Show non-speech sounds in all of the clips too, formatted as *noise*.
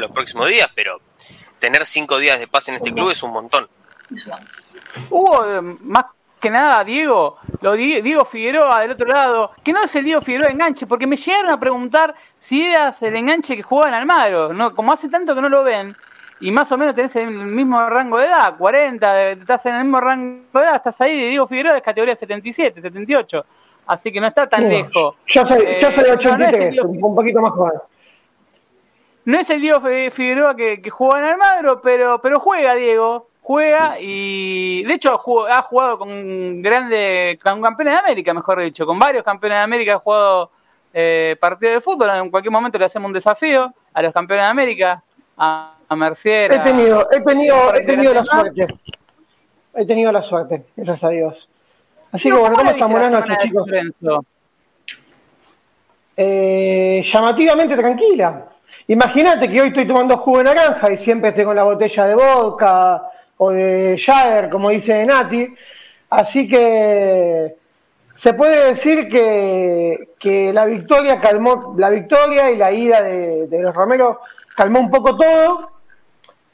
los próximos días, pero tener cinco días de paz en este club es un montón. Hubo eh, más que nada, Diego, lo Diego Figueroa del otro lado, que no es el Diego Figueroa enganche, porque me llegaron a preguntar si eras el enganche que jugaba en Almagro, no, como hace tanto que no lo ven, y más o menos tenés el mismo rango de edad, 40, estás en el mismo rango de edad, estás ahí, y Diego Figueroa es categoría 77, 78, así que no está tan lejos. Yo soy, yo soy 83, eh, un poquito más joven. No es el Diego Figueroa que, que jugó en Almagro, pero, pero juega Diego, juega y de hecho ha jugado con grandes, con campeones de América, mejor dicho, con varios campeones de América ha jugado eh, partidos de fútbol, en cualquier momento le hacemos un desafío a los campeones de América, a, a Mercier. He tenido, he tenido, he tenido la suerte. He tenido la suerte, gracias a Dios. Así que bueno, ¿cómo estamos buenas noches, chicos? Eh, llamativamente tranquila. Imagínate que hoy estoy tomando jugo de naranja y siempre estoy con la botella de vodka o de Jagger, como dice Nati. Así que se puede decir que, que, la victoria calmó, la victoria y la ida de, los Romero calmó un poco todo,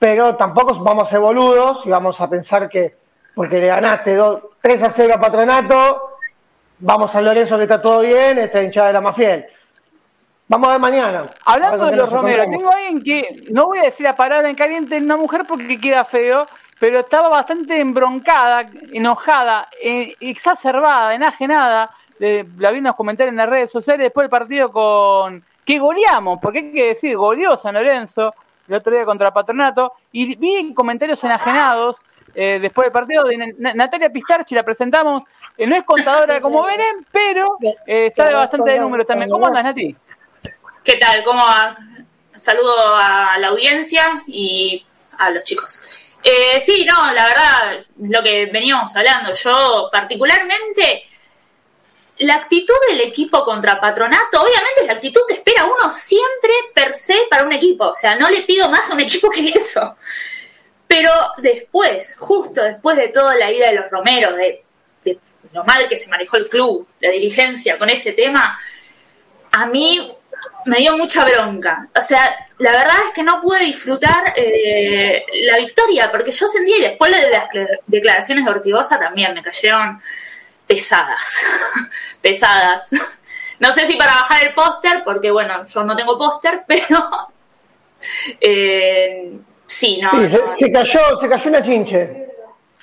pero tampoco vamos a ser boludos y vamos a pensar que porque le ganaste 3 a 0 a Patronato, vamos a Lorenzo que está todo bien, esta hinchada era más fiel. Vamos a ver mañana. Hablando de los Romero, tengo alguien que, no voy a decir la palabra en caliente en una mujer porque queda feo, pero estaba bastante embroncada, enojada, eh, exacerbada, enajenada. la vi en los comentarios en las redes sociales después del partido con. que goleamos, porque hay que decir, goleó San Lorenzo el otro día contra Patronato, y vi comentarios enajenados eh, después del partido de Natalia Pistarchi, la presentamos, eh, no es contadora como ven, pero sabe bastante de números también. ¿Cómo andas, Nati? ¿Qué tal? ¿Cómo va? Saludo a la audiencia y a los chicos. Eh, sí, no, la verdad, lo que veníamos hablando, yo particularmente, la actitud del equipo contra Patronato, obviamente es la actitud que espera uno siempre per se para un equipo, o sea, no le pido más a un equipo que eso. Pero después, justo después de toda la ira de los Romeros, de lo mal que se manejó el club, la diligencia con ese tema, a mí me dio mucha bronca. O sea, la verdad es que no pude disfrutar eh, la victoria, porque yo sentí, después de las declaraciones de Ortigosa también me cayeron pesadas, *laughs* pesadas. No sé si para bajar el póster, porque bueno, yo no tengo póster, *laughs* pero eh, sí, no, se, cayó, se cayó una chinche.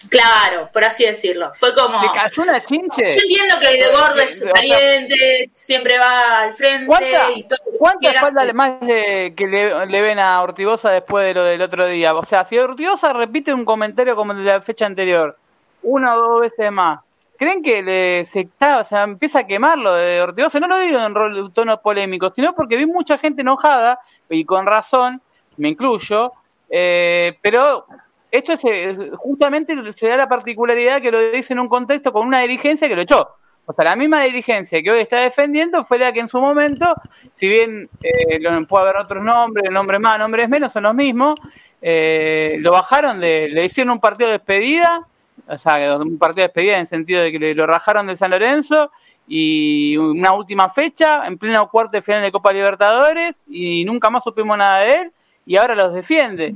Claro, por así decirlo. Fue como. ¿Le cayó una chinche? Yo entiendo que el gordo es valiente, siempre va al frente. ¿Cuánta, y todo ¿cuánta espalda más que le, ven a Ortigosa después de lo del otro día? O sea, si Ortigosa repite un comentario como el de la fecha anterior, una o dos veces más, ¿creen que le, se está, o sea, empieza a quemar lo de Ortigosa? No lo digo en tono polémico, sino porque vi mucha gente enojada, y con razón, me incluyo, eh, pero esto es, justamente se da la particularidad que lo dice en un contexto con una dirigencia que lo echó. O sea, la misma dirigencia que hoy está defendiendo fue la que en su momento, si bien eh, puede haber otros nombres, nombres más, nombres menos, son los mismos, eh, lo bajaron de, le hicieron un partido de despedida, o sea, un partido de despedida en el sentido de que lo rajaron de San Lorenzo y una última fecha en pleno cuarto de final de Copa Libertadores y nunca más supimos nada de él y ahora los defiende.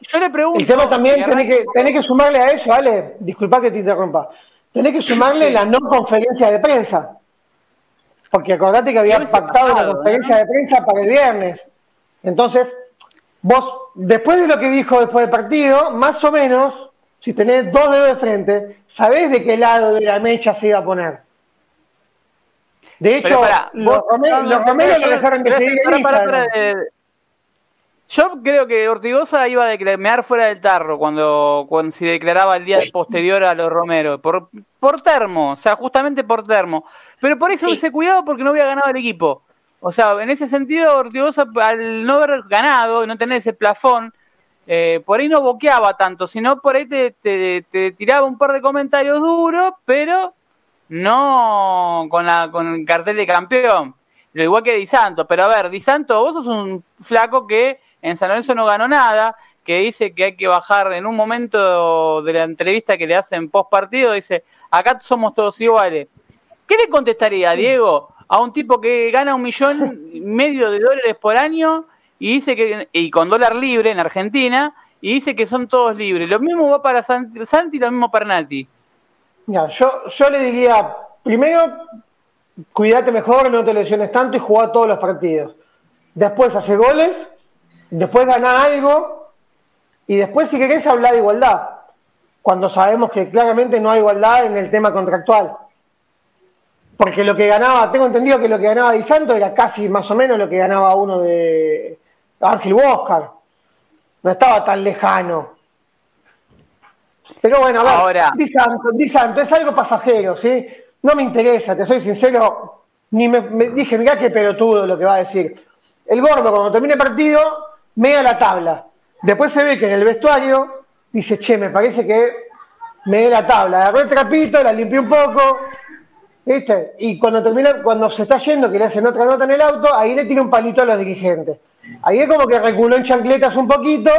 Yo le pregunto. El tema también tenés que, tenés que sumarle a eso, Ale, disculpa que te interrumpa. Tenés que sumarle la no conferencia de prensa. Porque acordate que había pactado la conferencia de prensa para el viernes. Entonces, vos, después de lo que dijo después del partido, más o menos, si tenés dos dedos de frente, sabés de qué lado de la mecha se iba a poner. De hecho, los, Romero, lo dejaron de seguir yo creo que Ortigosa iba a declarar fuera del tarro cuando, cuando se declaraba el día posterior a los Romero, por, por termo, o sea, justamente por termo. Pero por eso sí. hubiese cuidado porque no había ganado el equipo. O sea, en ese sentido, Ortigosa, al no haber ganado y no tener ese plafón, eh, por ahí no boqueaba tanto, sino por ahí te, te, tiraba un par de comentarios duros, pero no con, la, con el cartel de campeón. Lo igual que Di Santo. Pero a ver, Di Santo, vos sos un flaco que en San Lorenzo no ganó nada, que dice que hay que bajar en un momento de la entrevista que le hacen post partido, dice, acá somos todos iguales. ¿Qué le contestaría, Diego, a un tipo que gana un millón y *laughs* medio de dólares por año y dice que, y con dólar libre en Argentina, y dice que son todos libres. Lo mismo va para Santi, Santi lo mismo para Nati. Ya, yo, yo le diría, primero, cuídate mejor, no te lesiones tanto y jugar todos los partidos. Después hace goles, después gana algo, y después si querés hablar de igualdad, cuando sabemos que claramente no hay igualdad en el tema contractual. Porque lo que ganaba, tengo entendido que lo que ganaba Di Santo era casi más o menos lo que ganaba uno de Ángel Boscar. No estaba tan lejano. Pero bueno, a ver, Di, Santo, Di Santo es algo pasajero, ¿sí? No me interesa, te soy sincero, ni me, dije, mirá qué pelotudo lo que va a decir. El gordo, cuando termine el partido, mea la tabla. Después se ve que en el vestuario dice, che, me parece que me la tabla. Agarró el trapito, la limpió un poco, ¿viste? Y cuando termina, cuando se está yendo, que le hacen otra nota en el auto, ahí le tira un palito a los dirigentes. Ahí es como que reculó en chancletas un poquito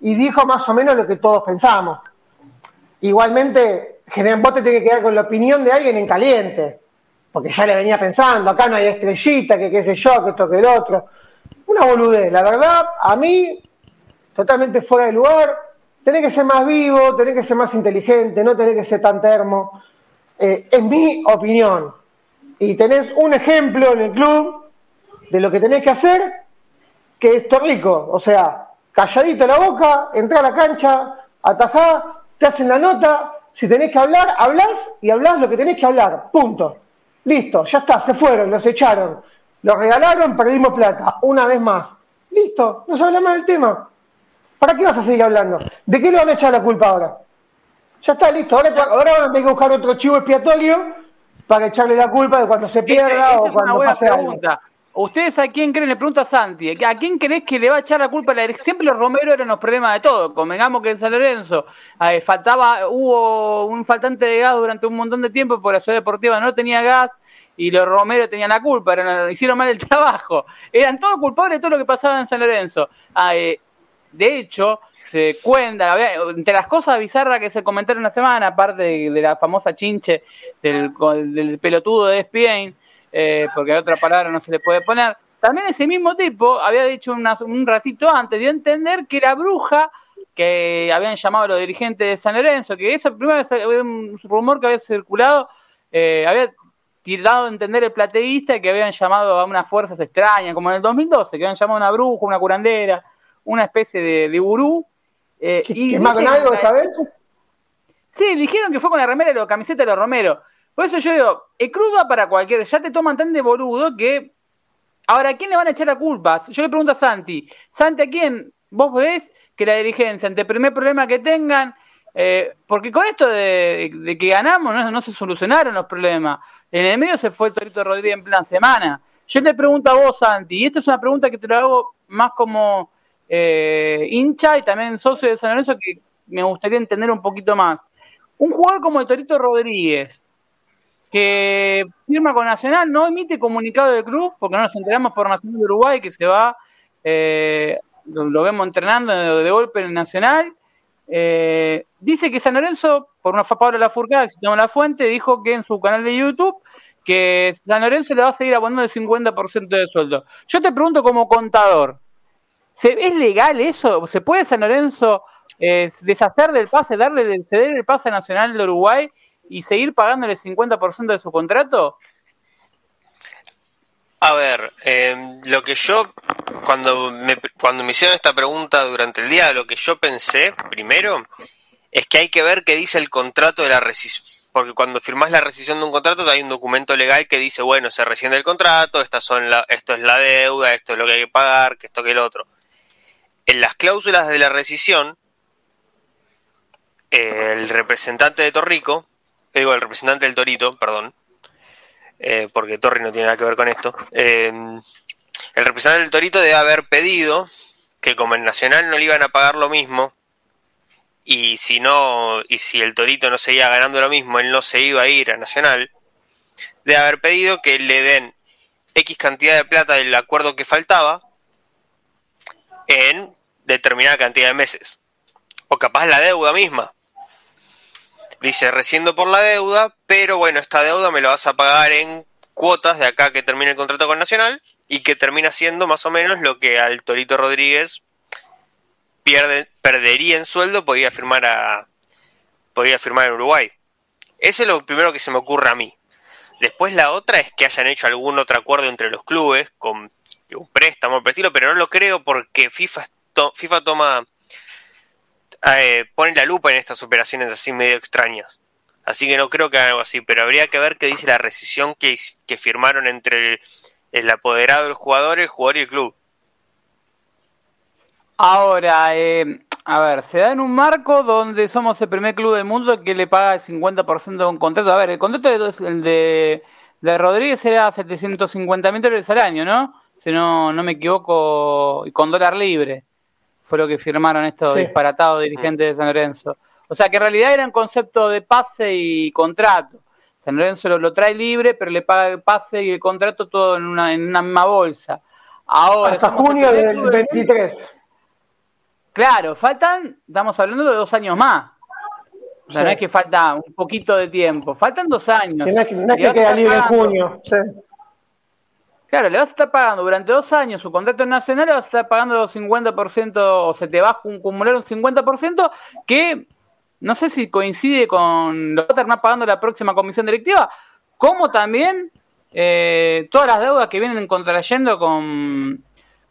y dijo más o menos lo que todos pensamos. Igualmente, vos te tiene que quedar con la opinión de alguien en caliente, porque ya le venía pensando, acá no hay estrellita, que qué sé yo, que esto, que el otro. Una boludez, la verdad, a mí, totalmente fuera de lugar, tenés que ser más vivo, tenés que ser más inteligente, no tenés que ser tan termo. Eh, en mi opinión. Y tenés un ejemplo en el club de lo que tenés que hacer, que es Torrico. O sea, calladito la boca, entra a la cancha, atajá, te hacen la nota. Si tenés que hablar, hablás y hablás lo que tenés que hablar. Punto. Listo, ya está, se fueron, los echaron. Los regalaron, perdimos plata. Una vez más. Listo, no se habla más del tema. ¿Para qué vas a seguir hablando? ¿De qué le van a echar la culpa ahora? Ya está listo. Ahora, ahora van a tener que buscar otro chivo expiatorio para echarle la culpa de cuando se pierda o cuando pase pregunta. ¿Ustedes a quién creen? Le pregunta Santi. ¿A quién crees que le va a echar la culpa? Siempre los Romero eran los problemas de todo. Convengamos que en San Lorenzo eh, faltaba, hubo un faltante de gas durante un montón de tiempo porque la ciudad deportiva no tenía gas y los Romero tenían la culpa, hicieron mal el *laughs* trabajo. Eran todos culpables de todo lo que pasaba en San Lorenzo. Ah, eh, de hecho, se cuenta, entre las cosas bizarras que se comentaron una semana, aparte de, la famosa chinche del, del pelotudo de Spain, eh, porque otra palabra no se le puede poner, también ese mismo tipo había dicho un ratito antes, dio a entender que la bruja que habían llamado a los dirigentes de San Lorenzo, que esa primera vez había un rumor que había circulado, eh, había tirado a entender el plateísta que habían llamado a unas fuerzas extrañas, como en el 2012, que habían llamado a una bruja, una curandera, una especie de, de gurú, eh, y ¿Es más con algo esta vez? Sí, dijeron que fue con la remera de la camiseta de los Romero. Por eso yo digo, es crudo para cualquiera, ya te toman tan de boludo que. Ahora, ¿a quién le van a echar la culpa? Yo le pregunto a Santi, Santi, ¿a quién vos ves que la dirigencia, ante el primer problema que tengan, eh, porque con esto de, que ganamos no, se solucionaron los problemas. En el medio se fue Torito Rodríguez en plan semana. Yo te pregunto a vos, Santi, y esta es una pregunta que te lo hago más como eh, hincha y también socio de San Lorenzo que me gustaría entender un poquito más. Un jugador como el Torito Rodríguez, que firma con Nacional, no emite comunicado del club, porque no nos enteramos por Nacional de Uruguay que se va, eh, lo, vemos entrenando de golpe en Nacional. Eh, dice que San Lorenzo, por una Pablo La Furcada, si tenemos la fuente, dijo que en su canal de YouTube que San Lorenzo le va a seguir abonando el 50% de sueldo. Yo te pregunto como contador, ¿Es legal eso? ¿Se puede San Lorenzo eh, deshacer del pase, darle, ceder el pase nacional de Uruguay y seguir pagándole el 50% de su contrato? A ver, eh, lo que yo, cuando me, cuando me hicieron esta pregunta durante el día, lo que yo pensé, primero, es que hay que ver qué dice el contrato de la rescisión. Porque cuando firmás la rescisión de un contrato, hay un documento legal que dice, bueno, se rescinde el contrato, estas son la, esto es la deuda, esto es lo que hay que pagar, que esto que el otro en las cláusulas de la rescisión, el representante de Torrico, digo, el representante del Torito, perdón, eh, porque Torri no tiene nada que ver con esto, eh, el representante del Torito debe haber pedido que como el Nacional no le iban a pagar lo mismo, y si no, y si el Torito no seguía ganando lo mismo, él no se iba a ir a Nacional, debe haber pedido que le den X cantidad de plata del acuerdo que faltaba en determinada cantidad de meses. O capaz la deuda misma. Dice, reciendo por la deuda, pero bueno, esta deuda me la vas a pagar en cuotas de acá que termine el contrato con Nacional y que termina siendo más o menos lo que al Torito Rodríguez pierde, perdería en sueldo, podría firmar a podría firmar en Uruguay. Eso es lo primero que se me ocurre a mí. Después la otra es que hayan hecho algún otro acuerdo entre los clubes con un préstamo, por pero no lo creo porque FIFA, FIFA toma eh, pone la lupa en estas operaciones así medio extrañas. Así que no creo que haga algo así, pero habría que ver qué dice la rescisión que, firmaron entre el, el apoderado del jugador, el jugador y el club. Ahora, eh, a ver, se da en un marco donde somos el primer club del mundo que le paga el 50% de un contrato. A ver, el contrato de, de, de Rodríguez era 750 mil dólares al año, ¿no? Si no, no me equivoco, y con dólar libre. Fue lo que firmaron estos disparatados dirigentes de San Lorenzo. O sea que en realidad era un concepto de pase y contrato. San Lorenzo lo, trae libre, pero le paga el pase y el contrato todo en una, en una misma bolsa. Ahora, Hasta junio del 23. Claro, faltan, estamos hablando de dos años más. O sea, no es que falta un poquito de tiempo, faltan dos años. no es que, queda libre en junio. Claro, le vas a estar pagando durante dos años su contrato nacional, le vas a estar pagando el 50% o se te va a acumular un 50% que no sé si coincide con lo que va a terminar pagando la próxima comisión directiva, como también eh, todas las deudas que vienen contrayendo con,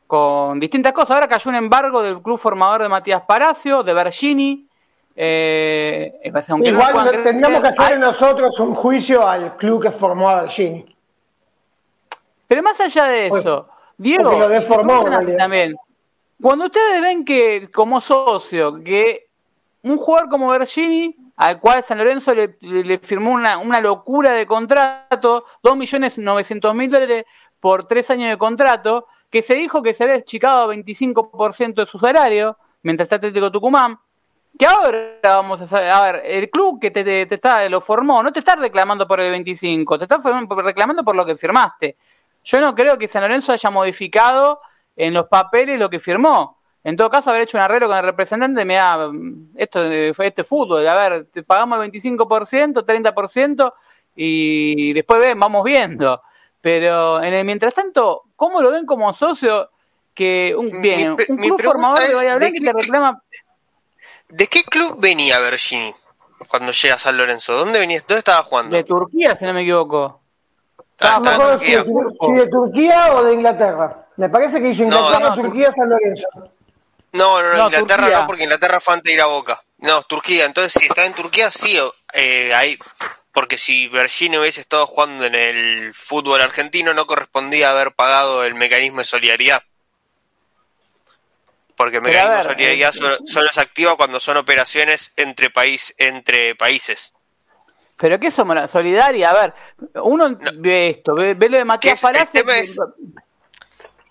con distintas cosas. Ahora cayó un embargo del club formador de Matías Palacio, de Bergini. Eh, Igual no tendríamos que hacer nosotros un juicio al club que formó a Bergini. Pero más allá de eso, Diego, también. Cuando ustedes ven que como socio que un jugador como Bergini, al cual San Lorenzo le, firmó una, una, locura de contrato, 2.900.000 dólares por tres años de contrato, que se dijo que se había achicado a 25% de su salario, mientras está Atlético Tucumán, que ahora vamos a saber, a ver, el club que te, te, está, lo formó, no te está reclamando por el 25, te está reclamando por lo que firmaste. Yo no creo que San Lorenzo haya modificado en los papeles lo que firmó. En todo caso, haber hecho un arreglo con el representante, me da, esto fue este fútbol, a ver, te pagamos el 25%, 30% y después ven, vamos viendo. Pero en el mientras tanto, ¿cómo lo ven como socio que un bien, un club formador de Bahía te reclama? ¿De qué club venía Bergini cuando llega a San Lorenzo? ¿Dónde venía? ¿Dónde estaba jugando? De Turquía, si no me equivoco. Ah, no, si, de Turquía o de Inglaterra. Me parece que dice Inglaterra, Turquía, San Lorenzo. No, no, no, Inglaterra no, porque Inglaterra fue antes de ir a Boca. No, Turquía. Entonces, si está en Turquía, sí, eh, ahí. Porque si Bergini hubiese estado jugando en el fútbol argentino, no correspondía haber pagado el mecanismo de solidaridad. Porque el mecanismo de solidaridad eh, solo, se activa cuando son operaciones entre, país, entre países. ¿Pero qué somos? Solidaria, a ver, uno ve esto, ve, lo de Matías Palacio.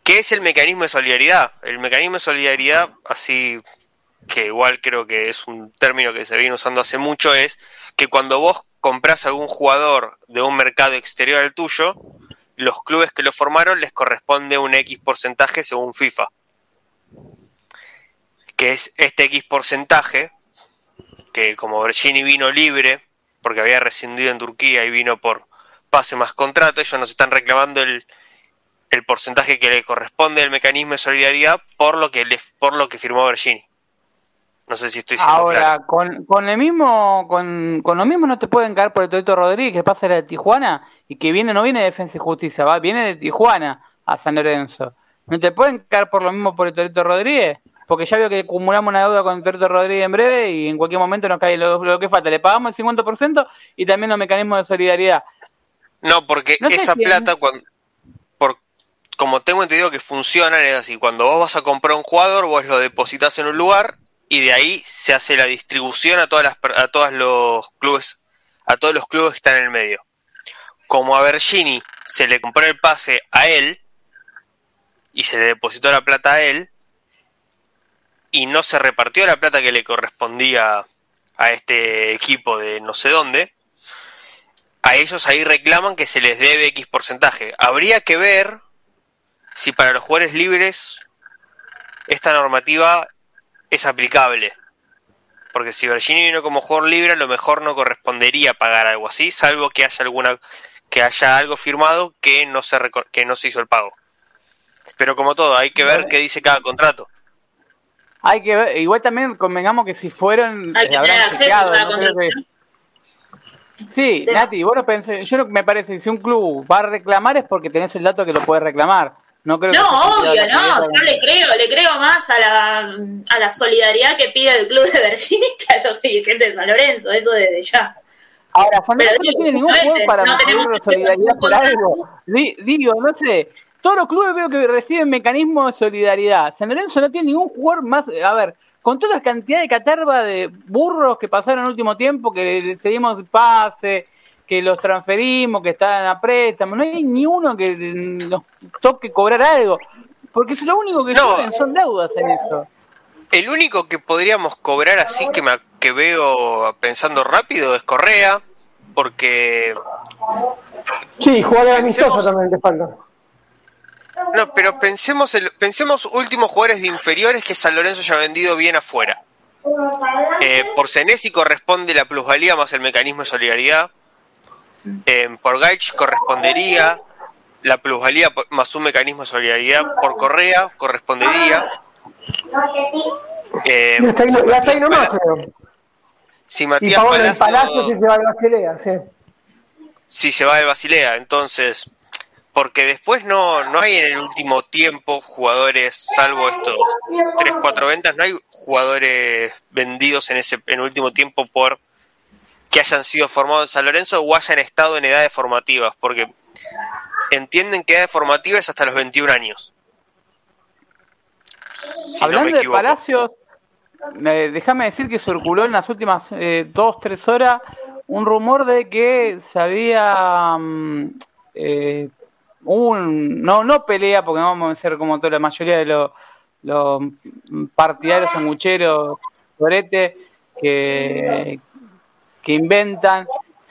¿Qué es el mecanismo de solidaridad? El mecanismo de solidaridad, así que igual creo que es un término que se viene usando hace mucho, es que cuando vos compras algún jugador de un mercado exterior al tuyo, los clubes que lo formaron les corresponde un X porcentaje según FIFA. Que es este X porcentaje, que como Bergini vino libre, porque había rescindido en Turquía y vino por pase más contrato, ellos nos están reclamando el, el porcentaje que le corresponde al mecanismo de solidaridad por lo que le, por lo que firmó Bergini. No sé si estoy Ahora, con, con el mismo, con, con, lo mismo no te pueden caer por el Torito Rodríguez, que pasa de Tijuana y que viene, no viene de Defensa y Justicia, va, viene de Tijuana a San Lorenzo. ¿No te pueden caer por lo mismo por el Torito Rodríguez? Porque ya veo que acumulamos una deuda con el Torito Rodríguez en breve y en cualquier momento nos cae lo, que falta. Le pagamos el 50% y también los mecanismos de solidaridad. No, porque esa plata, cuando, como tengo entendido que funcionan, es así, cuando vos vas a comprar un jugador, vos lo depositas en un lugar y de ahí se hace la distribución a todas las a todos los clubes, a todos los clubes que están en el medio. Como a Bergini se le compró el pase a él y se le depositó la plata a él y no se repartió la plata que le correspondía a este equipo de no sé dónde, a ellos ahí reclaman que se les debe X porcentaje. Habría que ver si para los jugadores libres esta normativa es aplicable. Porque si Virginia vino como jugador libre, a lo mejor no correspondería pagar algo así, salvo que haya alguna que haya algo firmado que no se que no se hizo el pago. Pero como todo, hay que ver qué dice cada contrato. Hay que ver, igual también convengamos que si fueron, hay que tener Sí, Nati, vos no pensé, yo no, me parece que si un club va a reclamar es porque tenés el dato que lo puede reclamar. No, creo no obvio, no, yo le creo, le creo más a la, a la solidaridad que pide el club de Virginia *laughs* que a los dirigentes de San Lorenzo, eso desde ya. Ahora, Lorenzo no tiene ningún juego para no solidaridad por algo. Digo, no sé, todos los clubes veo que reciben mecanismos de solidaridad. San Lorenzo no tiene ningún jugador más, a ver, con toda la cantidad de caterva de burros que pasaron en el último tiempo, que le cedimos pase, que los transferimos, que están a préstamo, no hay ni uno que nos toque cobrar algo, porque es lo único que no, son deudas en esto. El único que podríamos cobrar así que, me, que veo pensando rápido es Correa, porque... Sí, jugadores amistosos también te falta. No, pero pensemos, el, pensemos últimos jugadores de inferiores que San Lorenzo haya vendido bien afuera. Eh, por Senesi corresponde la plusvalía más el mecanismo de solidaridad. Eh, por Gaich correspondería la plusvalía más un mecanismo de solidaridad. Por Correa correspondería. Eh, ya está ahí, nomás, creo. Si Matías Palacio, si se va de Basilea, sí. Si se va de Basilea, entonces porque después no, no hay en el último tiempo jugadores, salvo estos 3, 4 ventas, no hay jugadores vendidos en ese en el último tiempo por que hayan sido formados en San Lorenzo o hayan estado en edades formativas, porque entienden que edades formativas es hasta los 21 años. Hablando de Palacios, déjame decir que circuló en las últimas eh, dos, tres horas un rumor de que se había mm, eh, un, no, no pelea, porque no vamos a ser como toda la mayoría de los, los partidarios sangucheros, que, que inventan,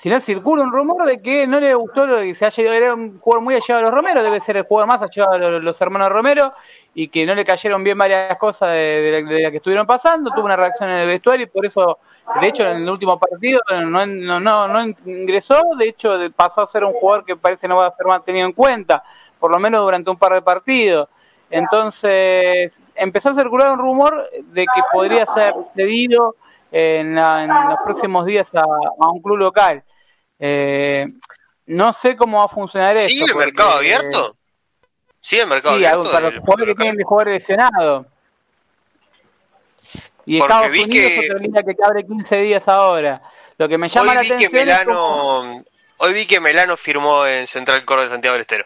sino circula un rumor de que no le gustó lo que se haya ido, era un jugador muy allegado a los Romero, debe ser el jugador más allegado a los, hermanos Romero, y que no le cayeron bien varias cosas de, de, la, que estuvieron pasando, tuvo una reacción en el vestuario y por eso, de hecho, en el último partido no, no, no, no ingresó, de hecho pasó a ser un jugador que parece no va a ser más tenido en cuenta, por lo menos durante un par de partidos. Entonces empezó a circular un rumor de que podría ser cedido en, los próximos días a, un club local. Eh, no sé cómo va a funcionar eso. ¿Sigue el mercado abierto? Sí, el mercado sí, abierto. para los jugadores que tienen de jugadores lesionados. Y Estados Unidos que... otra línea que abre 15 días ahora. Lo que me llama la atención Melano, Hoy vi que Melano firmó en Central Córdoba de Santiago del Estero.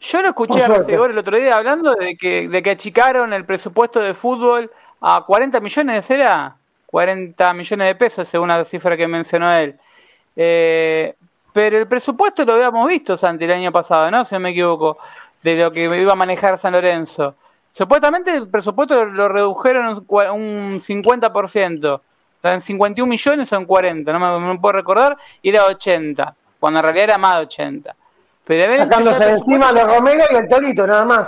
Yo lo escuché a el otro día hablando de que, de que achicaron el presupuesto de fútbol a 40 millones, ¿era? 40 millones de pesos, según la cifra que mencionó él. Eh, pero el presupuesto lo habíamos visto, Santi, el año pasado, ¿no? Si no me equivoco, de lo que iba a manejar San Lorenzo. Supuestamente el presupuesto lo redujeron un 50%. En 51 millones o en 40, no me, puedo recordar, y era 80, cuando en realidad era más de 80. Pero Sacándose encima de Romero y el Torito, nada más.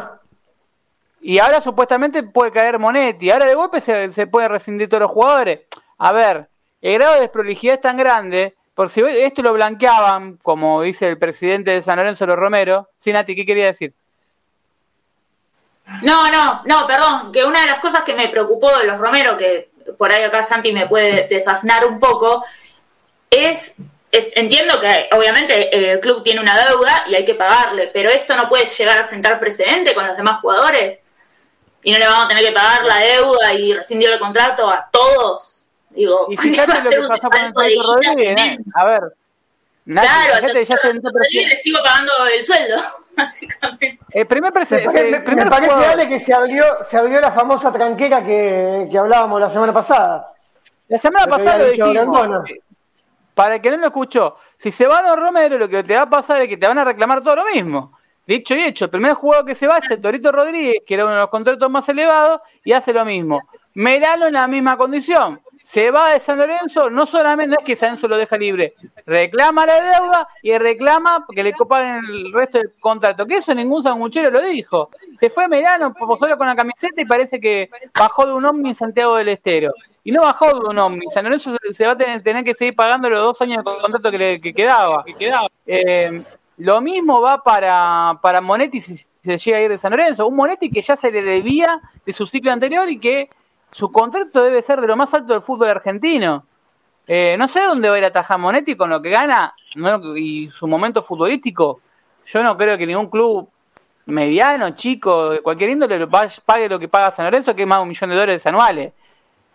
Y ahora supuestamente puede caer Monetti. Ahora de golpe se, se puede rescindir todos los jugadores. A ver, el grado de desprolijidad es tan grande. Por si esto lo blanqueaban, como dice el presidente de San Lorenzo, los Romero. Sí, Nati, ¿qué quería decir? No, no, no, perdón. Que una de las cosas que me preocupó de los Romero, que por ahí acá Santi me puede desasnar un poco, es entiendo que obviamente el club tiene una deuda y hay que pagarle, pero esto no puede llegar a sentar precedente con los demás jugadores y no le vamos a tener que pagar la deuda y rescindir el contrato a todos. Digo, y *laughs* fíjate lo que pasó con el Rodríguez, ¿eh? a ver. claro, ya se le sigo pagando el sueldo, *laughs* básicamente. El primer presidente. Me, primer parece, que se abrió, se abrió la famosa tranquera que, que hablábamos la semana pasada. La semana pasada lo dijimos. Para el que no lo escuchó, si se va a Romero, lo que te va a pasar es que te van a reclamar todo lo mismo. Dicho y hecho, el primer jugador que se va es el Torito Rodríguez, que era uno de los contratos más elevados, y hace lo mismo. Meralo en la misma condición. Se va de San Lorenzo, no solamente es que San Lorenzo lo deja libre, reclama la deuda y reclama que le copan el resto del contrato. Que eso ningún sanguchero lo dijo. Se fue Merano, solo con la camiseta y parece que bajó de un Omni en Santiago del Estero. Y no bajó de un Omni. San Lorenzo se, va a tener, que seguir pagando los dos años de contrato que le que quedaba. Que quedaba. Eh, lo mismo va para, para Monetti si se llega a ir de San Lorenzo. Un Monetti que ya se le debía de su ciclo anterior y que su contrato debe ser de lo más alto del fútbol argentino. Eh, no sé dónde va a ir a tajar Monetti con lo que gana y su momento futbolístico. Yo no creo que ningún club mediano, chico, de cualquier índole, pague lo que paga San Lorenzo, que es más de un millón de dólares anuales.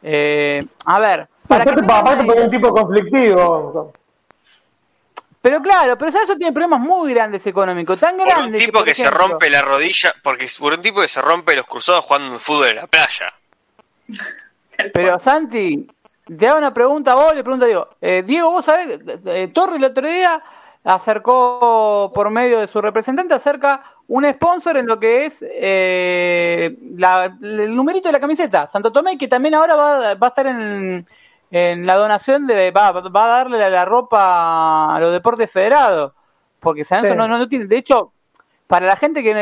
Eh, a ver. Para que por un tipo conflictivo. Pero claro, pero eso tiene problemas muy grandes económicos, tan grandes. Por un tipo que, se rompe la rodilla, porque por un tipo que se rompe los cruzados jugando fútbol en la playa. Pero Santi, te hago una pregunta a vos, le pregunto a Diego. Eh, Diego, vos sabés, eh, Torre el otro día acercó por medio de su representante, acerca un sponsor en lo que es eh, el numerito de la camiseta, Santo Tomé, que también ahora va, va a estar en, en, la donación de, va, va a darle la, ropa a los deportes federados, porque San Lorenzo no, no, tiene, de hecho, para la gente que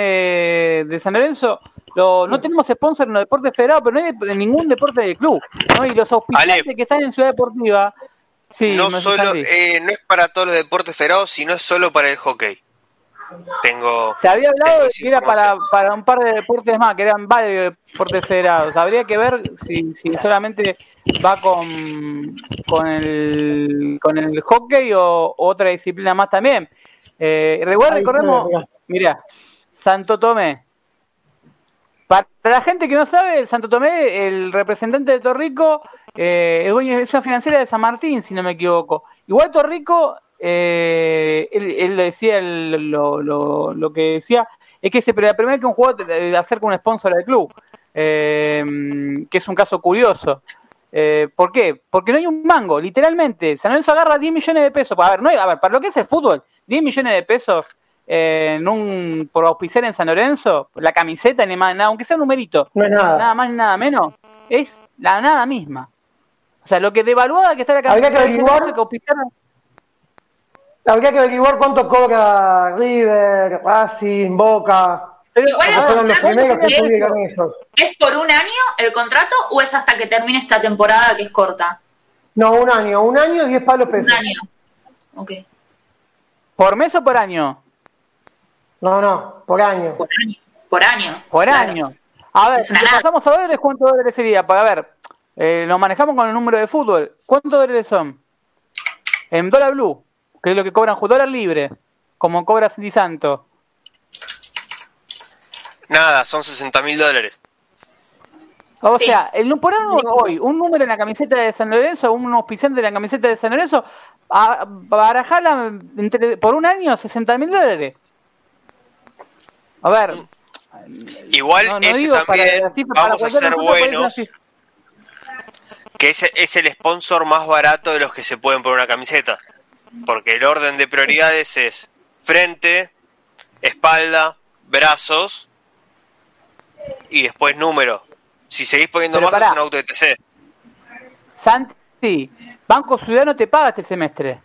de San Lorenzo, no tenemos sponsor en los deportes federados, pero no hay en ningún deporte de club, ¿no? Y los auspiciantes que están en Ciudad Deportiva no, solo, eh, no es para todos los deportes federados, sino es solo para el hockey. Tengo. Se había hablado de que era para, para un par de deportes más, que eran varios deportes federados. Habría que ver si, si solamente va con, con, el, con el hockey o, otra disciplina más también. Eh, recordemos, mira, Santo Tomé. Para la gente que no sabe, Santo Tomé, el representante de Torrico, eh, es una financiera de San Martín, si no me equivoco. Igual Torrico, eh, él, decía lo, lo, que decía, es que se, la primera vez que un jugador acerca un sponsor del club, eh, que es un caso curioso. Eh, ¿Por qué? Porque no hay un mango, literalmente. San Lorenzo agarra 10 millones de pesos. A ver, no a ver, para lo que es el fútbol, 10 millones de pesos en un, por auspiciar en San Lorenzo, la camiseta, ni más, nada, aunque sea un numerito, nada. nada más ni nada menos, es la nada misma. O sea, lo que devaluada que está la camiseta. Habría que averiguar, habría que averiguar cuánto cobra River, Racing, Boca. Pero igual los primeros que es, ¿Es por un año el contrato o es hasta que termine esta temporada que es corta? No, un año, un año, 10 palos pesos. Un año. Ok. ¿Por mes o por año? No, no, por año. Por año. Por año. Por año. A ver, si pasamos a dólares, ¿cuántos dólares sería? Para ver, eh, nos manejamos con el número de fútbol. ¿Cuántos dólares son? En dólar blue, que es lo que cobran dólar libre, como cobra Di Santo. Nada, son 60 mil dólares. O sea, el, por hoy, un número en la camiseta de San Lorenzo, un auspiciante de la camiseta de San Lorenzo, a, barajarla por un año 60 mil dólares. A ver. Igual ese también, vamos a ser buenos que ese es el sponsor más barato de los que se pueden poner una camiseta. Porque el orden de prioridades es frente, espalda, brazos y después número. Si seguís poniendo más es un auto ETC. Santi, Banco Ciudadano te paga este semestre.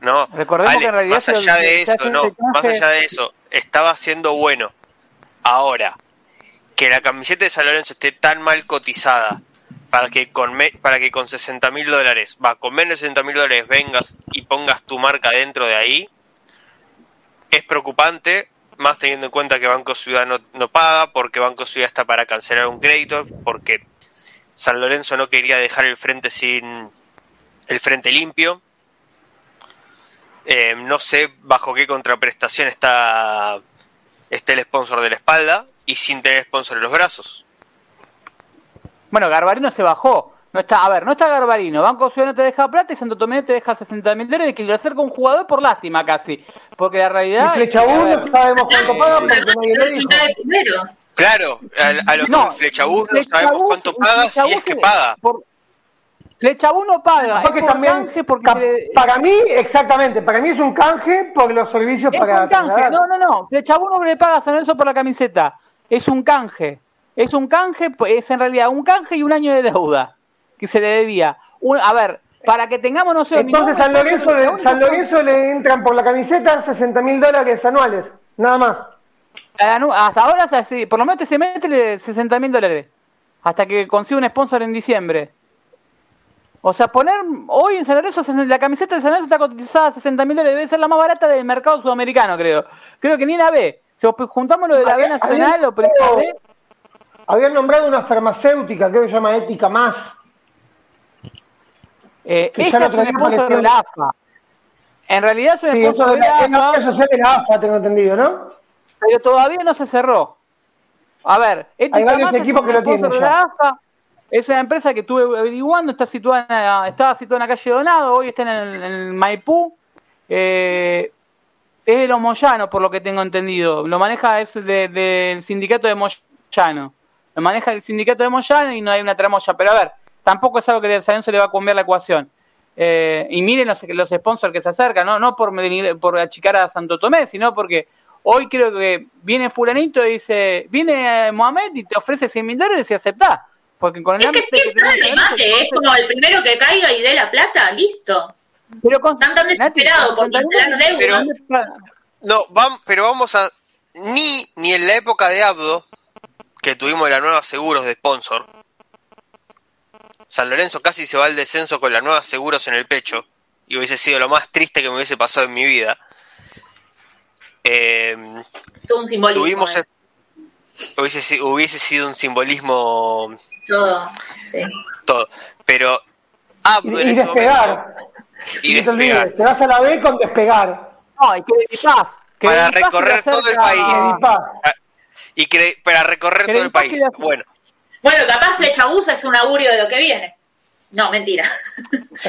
No, Recordemos que en realidad más allá de eso, no, más allá de eso, estaba siendo bueno. Ahora, que la camiseta de San Lorenzo esté tan mal cotizada para que con, para que con 60 mil dólares, va, con menos de 60 mil dólares vengas y pongas tu marca dentro de ahí, es preocupante, más teniendo en cuenta que Banco Ciudad no, paga, porque Banco Ciudad está para cancelar un crédito, porque San Lorenzo no quería dejar el frente sin el frente limpio. Eh, no sé bajo qué contraprestación está, está el sponsor de la espalda y sin tener sponsor en los brazos. Bueno, Garbarino se bajó. No está, a ver, no está Garbarino. Banco Ciudadano te deja plata y Santo Tomé te deja 60 mil dólares que lo acerca un jugador por lástima casi. Porque la realidad. Y Flecha 1 sabemos cuánto paga porque nadie lo dijo. Claro, a, lo que Flecha 1 sabemos cuánto paga si es que paga. Flecha 1 paga. Porque también, porque para mí, exactamente, para mí es un canje por los servicios es para. Un canje. No, no, no. Flecha 1 le paga a San Lorenzo por la camiseta. Es un canje. Es un canje, pues, es en realidad un canje y un año de deuda que se le debía. a ver, para que tengamos no sé Entonces San Lorenzo, le, San Lorenzo le entran por la camiseta 60 mil dólares anuales, nada más. Hasta ahora, por lo menos este semestre 60 mil dólares. Hasta que consiga un sponsor en diciembre. O sea, poner hoy en San Lorenzo, la camiseta de San Lorenzo está cotizada a 60 mil dólares, debe ser la más barata del mercado sudamericano, creo. Creo que ni la B. Si juntamos lo de la B nacional, o B. Habían nombrado una farmacéutica, que se llama Ética Más. Eh, esa es un sponsor de la AFA. En realidad es un sponsor de la AFA. De la AFA, tengo entendido, ¿no? Pero todavía no se cerró. A ver, Ética Más es un que sponsor de la AFA es una empresa que estuve averiguando, está situada, estaba situada en la calle Donado, hoy está en el, Maipú. Eh, es de los Moyanos, por lo que tengo entendido. Lo maneja es del sindicato de Moyano. Lo maneja el sindicato de Moyano y no hay una tramoya. Pero a ver, tampoco es algo que a San se le va a cambiar la ecuación. Eh, y miren los, los sponsors que se acercan, no, no por, por achicar a Santo Tomé, sino porque hoy creo que viene fulanito y dice, viene Mohamed y te ofrece 100 mil dólares y aceptás. Porque con el es que si es remate, es como el primero que caiga y dé la plata, listo. Pero con, Están tan desesperados por cancelar deuda. no, vamos, pero vamos a... Ni, ni en la época de Abdo, que tuvimos la nueva seguros de sponsor, San Lorenzo casi se va al descenso con la nueva seguros en el pecho, y hubiese sido lo más triste que me hubiese pasado en mi vida. Eh, un simbolismo. Tuvimos, hubiese, hubiese sido un simbolismo todo, sí. Todo. Pero Abdo y, despegar. y despegar. Te, vas a la B con despegar. No, hay que Que para recorrer todo el país. Y que, para recorrer todo el país. Bueno. Bueno, capaz Flechabús es un augurio de lo que viene. No, mentira.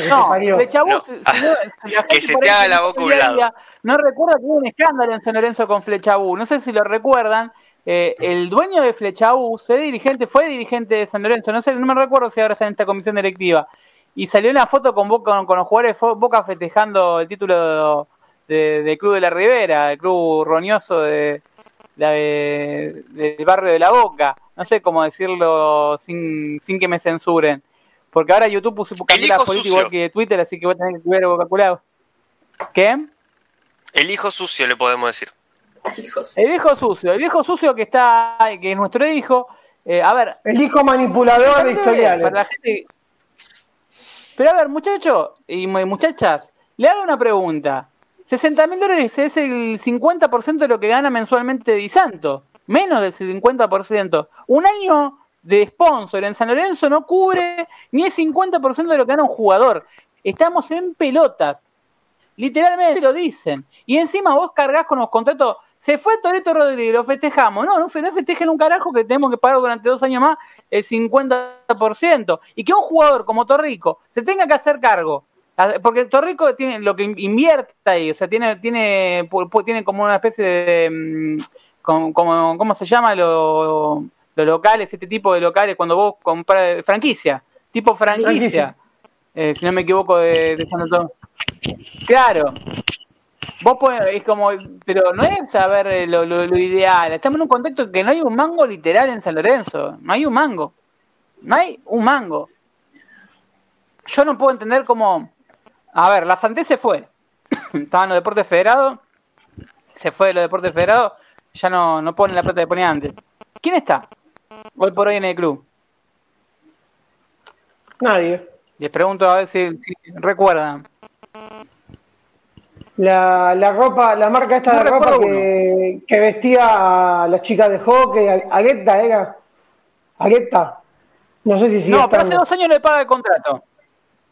No, Flechabús, *laughs* que se te haga la boca un lado. No recuerdo que hubo un escándalo en San Lorenzo con Flechabús. No sé si lo recuerdan eh, el dueño de Flechaú, fue dirigente, fue dirigente de San Lorenzo, no sé, no me recuerdo si ahora está en esta comisión directiva. Y salió una foto con, con, los jugadores de Boca festejando el título de, Club de la Ribera, el club roñoso de, del barrio de la Boca. No sé cómo decirlo sin, sin que me censuren. Porque ahora YouTube puso la política igual que Twitter, así que voy a tener que cuidar vocabulario. ¿Qué? El hijo sucio, le podemos decir. El hijo sucio, el hijo sucio que está, que es nuestro hijo. Eh, a ver. El hijo manipulador de historiales. Pero a ver, muchachos y muchachas, le hago una pregunta. 60 mil dólares es el 50% de lo que gana mensualmente Di Santo. Menos del 50%. Un año de sponsor en San Lorenzo no cubre ni el 50% de lo que gana un jugador. Estamos en pelotas. Literalmente lo dicen. Y encima vos cargas con los contratos se fue Toreto Rodríguez, lo festejamos. No, no, festejen un carajo que tenemos que pagar durante dos años más el 50%. Y que un jugador como Torrico se tenga que hacer cargo. Porque Torrico tiene lo que invierte ahí, o sea, tiene, tiene, tiene como una especie de. Mm, como, ¿Cómo se llama? Los locales, este tipo de locales, cuando vos compras franquicia, tipo franquicia, eh, si no me equivoco, de, de San Antonio. Claro, Vos es como, pero no es saber eh, lo, lo, ideal. Estamos en un contexto que no hay un mango literal en San Lorenzo. No hay un mango. No hay un mango. Yo no puedo entender cómo. A ver, la Santé se fue. *coughs* Estaba en los deportes federados. Se fue de los deportes federados. Ya no, no pone la plata que ponía antes. ¿Quién está hoy por hoy en el club? Nadie. Les pregunto a ver si recuerdan la, la ropa, la marca esta de ropa que, que, vestía a las chicas de hockey, Agueta era, Agueta, no sé si sigue No, pero hace dos años no le paga el contrato.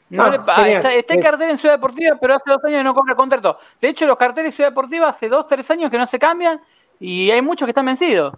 No ah, Está, está, en cartel en Ciudad Deportiva, pero hace dos años no cobra el contrato. De hecho, los carteles de Ciudad Deportiva hace dos, tres años que no se cambian y hay muchos que están vencidos.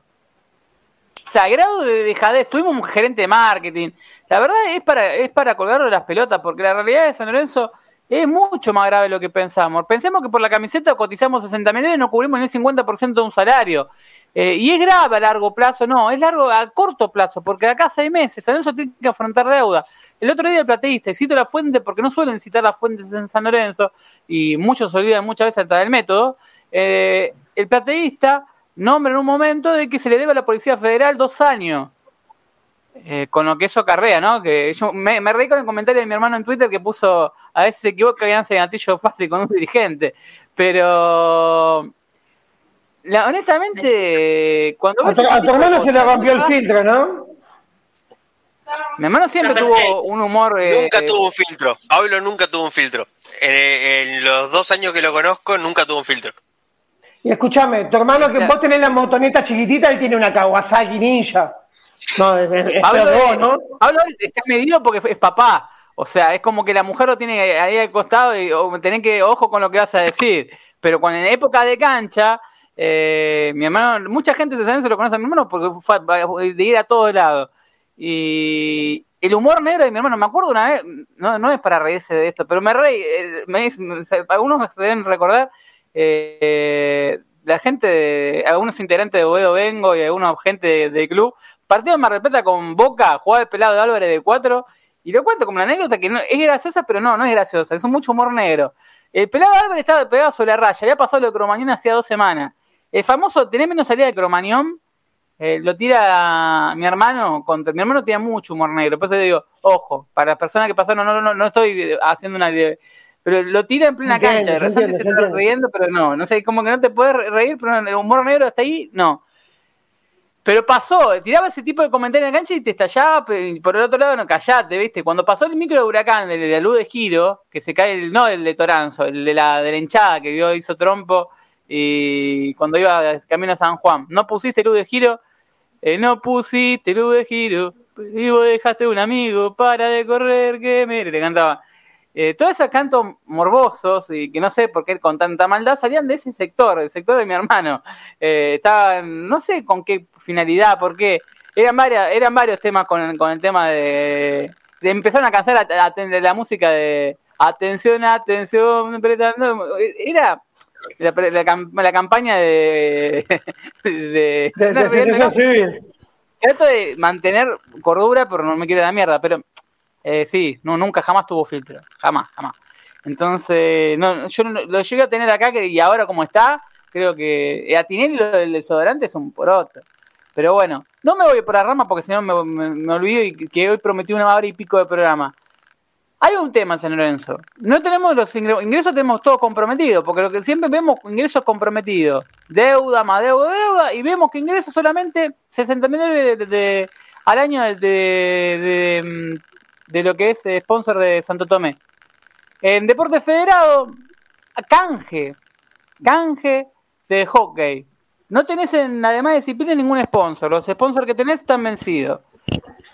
O sea, grado de dejadez, tuvimos un gerente de marketing. La verdad es para, es para colgarlo de las pelotas, porque la realidad de San Lorenzo es mucho más grave lo que pensamos. Pensemos que por la camiseta cotizamos 60 mil y no cubrimos ni el 50% de un salario. Eh, y es grave a largo plazo, no, es largo a corto plazo, porque acá seis meses, San Lorenzo tiene que afrontar deuda. El otro día el plateísta, y cito la fuente porque no suelen citar las fuentes en San Lorenzo, y muchos olvidan muchas veces hasta del método, eh, el plateísta nombra en un momento de que se le debe a la Policía Federal dos años. Eh, con lo que eso carrea, ¿no? Que yo me, reí con el comentario de mi hermano en Twitter que puso, a veces se equivoca y hace gatillo fácil con un dirigente, pero la, honestamente, cuando a, tu hermano se le rompió el filtro, ¿no? Mi hermano siempre tuvo un humor. Eh, nunca tuvo un filtro. Pablo nunca tuvo un filtro. En, los dos años que lo conozco, nunca tuvo un filtro. Y escúchame, tu hermano que vos tenés la motoneta chiquitita, él tiene una Kawasaki Ninja. No, es, Pablo, ¿no? Pablo está medido porque es papá. O sea, es como que la mujer lo tiene ahí al costado y o, tenés que, ojo con lo que vas a decir. Pero cuando en época de cancha, eh, mi hermano, mucha gente de San se lo conoce a mi hermano porque fue de ir a todos lados. Y el humor negro de mi hermano, me acuerdo una vez, no, no es para reírse de esto, pero me reí, eh, me, algunos se deben recordar, eh, la gente, de, algunos integrantes de Boedo Vengo y algunos gente del club, partido de Mar con Boca, jugaba el pelado de Álvarez de cuatro y lo cuento como una anécdota que no, es graciosa, pero no, no es graciosa, es un mucho humor negro. El pelado Álvarez estaba pegado sobre la raya, había pasado lo de Cromañón hacía dos semanas. El famoso, tenés menos salida de Cromañón, eh, lo tira mi hermano contra mi hermano tiene mucho humor negro, por eso digo, ojo, para las personas que pasaron, no, no, no estoy haciendo una pero lo tira en plena cancha, de repente se está riendo, pero no, no sé, como que no te puedes reír, pero el humor negro hasta ahí, no. Pero pasó, tiraba ese tipo de comentarios en la cancha y te estallaba, por el otro lado no callate, ¿viste? Cuando pasó el micro de huracán, el de la luz de giro, que se cae, el, no el de Toranzo, el de la, de la hinchada que dio, hizo trompo, y cuando iba camino a San Juan, no pusiste luz de giro, eh, no pusiste luz de giro, y vos dejaste un amigo para de correr que me... Le cantaba. Eh, todos esos cantos morbosos y que no sé por qué con tanta maldad salían de ese sector, el sector de mi hermano. Eh, estaban, no sé con qué finalidad, por qué. Eran, varias, eran varios temas con, el tema de, de empezar a cansar a, la música de atención, atención, era la, campaña de *laughs* de, de, trato de mantener cordura pero no me quiero la mierda pero eh, sí, no, nunca, jamás tuvo filtro. Jamás, jamás. Entonces, no, yo lo llegué a tener acá y ahora como está, creo que a Tinelli lo del desodorante es un poroto. Pero bueno, no me voy por la rama porque si no me, olvido y que hoy prometí una hora y pico de programa. Hay un tema San Lorenzo. No tenemos los ingresos, tenemos todo comprometido, porque lo que siempre vemos ingresos comprometidos. Deuda, más deuda, deuda, y vemos que ingresos solamente 60 mil de, al año de, de lo que es eh, sponsor de Santo Tomé. En Deporte Federado, canje, canje de hockey. No tenés en además de disciplina ningún sponsor. Los sponsors que tenés están vencidos.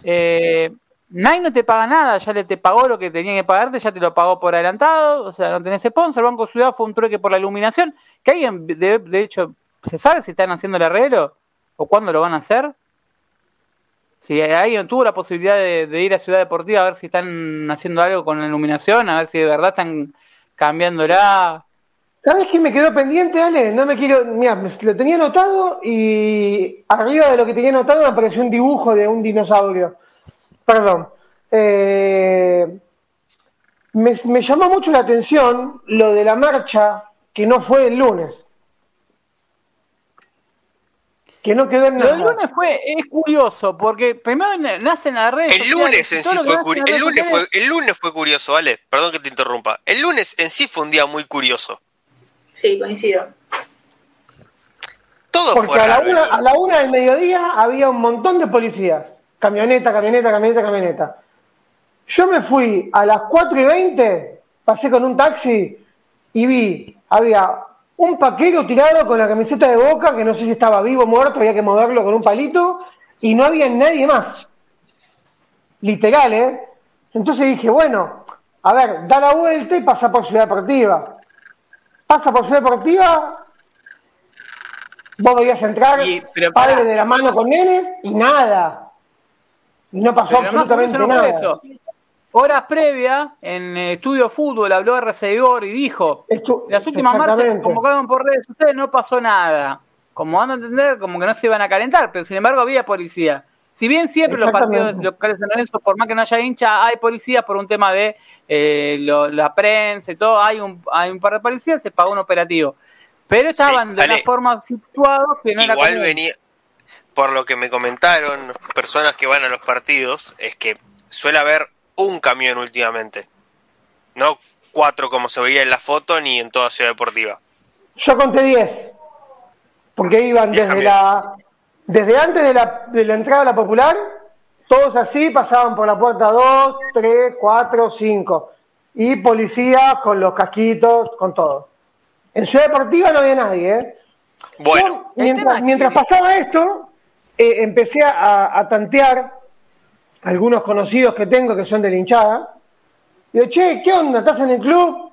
Eh, Nike no te paga nada, ya le te pagó lo que tenía que pagarte, ya te lo pagó por adelantado, o sea, no tenés sponsor. Banco Ciudad fue un trueque por la iluminación. Que alguien, de, de hecho, ¿se sabe si están haciendo el arreglo? ¿O cuándo lo van a hacer? Si alguien tuvo la posibilidad de, ir a Ciudad Deportiva a ver si están haciendo algo con la iluminación, a ver si de verdad están cambiándola. ¿Sabes qué me quedó pendiente, Ale? No me quiero. Mira, lo tenía anotado y arriba de lo que tenía anotado me apareció un dibujo de un dinosaurio. Perdón. Eh, me, me llamó mucho la atención lo de la marcha que no fue el lunes que no quedó en nada. Lo del lunes fue, es curioso, porque primero nacen las redes el lunes en sí fue el lunes fue el lunes fue curioso, vale, perdón que te interrumpa. El lunes en sí fue un día muy curioso. Sí, coincido. Todo Porque a, la una, a la una del mediodía había un montón de policías. Camioneta, camioneta, camioneta, camioneta. Yo me fui a las 4 y 20, pasé con un taxi y vi, había un paquero tirado con la camiseta de boca, que no sé si estaba vivo o muerto, había que moverlo con un palito, y no había nadie más. Literal, ¿eh? Entonces dije, bueno, a ver, da la vuelta y pasa por Ciudad Deportiva. Pasa por Ciudad Deportiva, vos veías entrar, y, padre de la mano con nenes, y nada. Y no pasó absolutamente nada horas previas, en Estudio Fútbol, habló RC Igor y dijo, las últimas marchas que convocaron por redes sociales no pasó nada. Como van a entender, como que no se iban a calentar, pero sin embargo había policía. Si bien siempre los partidos locales de Lorenzo, por más que no haya hincha, hay policía por un tema de eh, la prensa y todo, hay un, hay un par de policías, se pagó un operativo. Pero estaban de una forma situados que no Igual venía, por lo que me comentaron personas que van a los partidos, es que suele haber un camión últimamente. No cuatro como se veía en la foto ni en toda Ciudad Deportiva. Yo conté diez. Porque iban desde la desde antes de la, de la entrada a la popular Todos así pasaban por la puerta 2, 3, 4, 5. Y policía con los casquitos, con todo. En Ciudad Deportiva no había nadie, ¿eh? Bueno. mientras, mientras pasaba esto, eh, empecé a, tantear algunos conocidos que tengo que son de la hinchada. Digo, che, ¿qué onda? ¿Estás en el club?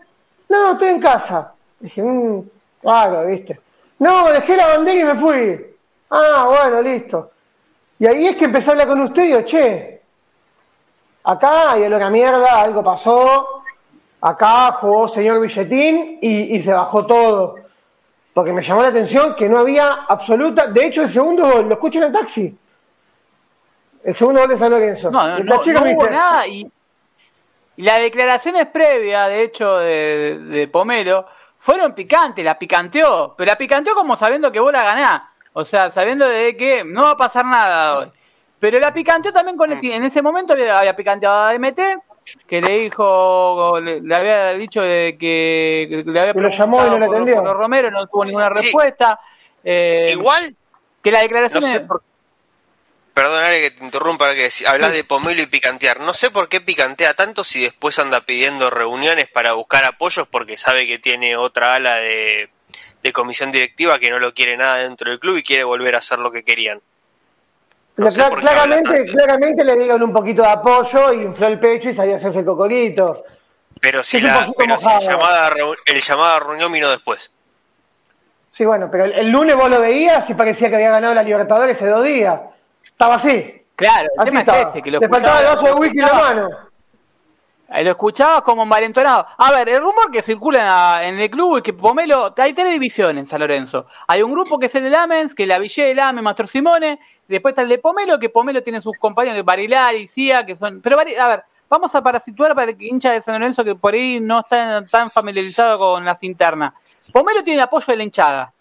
No, estoy en casa. Dije, mmm, claro, viste. No, dejé la bandera y me fui. Ah, bueno, listo. Y ahí es que empecé a hablar con usted y digo, che, acá hay una mierda, algo pasó, acá jugó señor Billetín y, se bajó todo. Porque me llamó la atención que no había absoluta. De hecho, el segundo gol lo escucho en el taxi. El segundo gol de San Lorenzo. No, no, hubo nada y, y las declaraciones previas, de hecho, de, de Pomelo, fueron picantes, la picanteó, pero la picanteó como sabiendo que vos la ganás. O sea, sabiendo de que no va a pasar nada hoy. Pero la picanteó también con el, en ese momento le había picanteado a MT, que le dijo, le, había dicho de que le había lo llamó y no le por, por Romero, no tuvo ninguna respuesta. Eh, Igual que la declaración no sé por... Perdónale que te interrumpa, que hablas de pomelo y picantear. No sé por qué picantea tanto si después anda pidiendo reuniones para buscar apoyos porque sabe que tiene otra ala de de comisión directiva que no lo quiere nada dentro del club y quiere volver a hacer lo que querían. claramente, claramente le dieron un poquito de apoyo y infló el pecho y salió a hacerse el cocorito. Pero si, la, pero si el, llamada, el llamada reunión vino después. Sí, bueno, pero el, lunes vos lo veías y parecía que había ganado la Libertadores hace dos días. Estaba así. Claro, el tema es ese, que lo Le faltaba el vaso de whisky en la mano. Lo escuchabas como envalentonado. A ver, el rumor que circula en el club es que Pomelo. Hay tres divisiones en San Lorenzo. Hay un grupo que es el de Lamens, que es la Ville de Lamens, Master Simone. después está el de Pomelo, que Pomelo tiene sus compañeros, Barilar y Cia, que son. Pero, a ver, vamos a para situar para el hincha de San Lorenzo que por ahí no está tan familiarizado con las internas. Pomelo tiene el apoyo de la hinchada.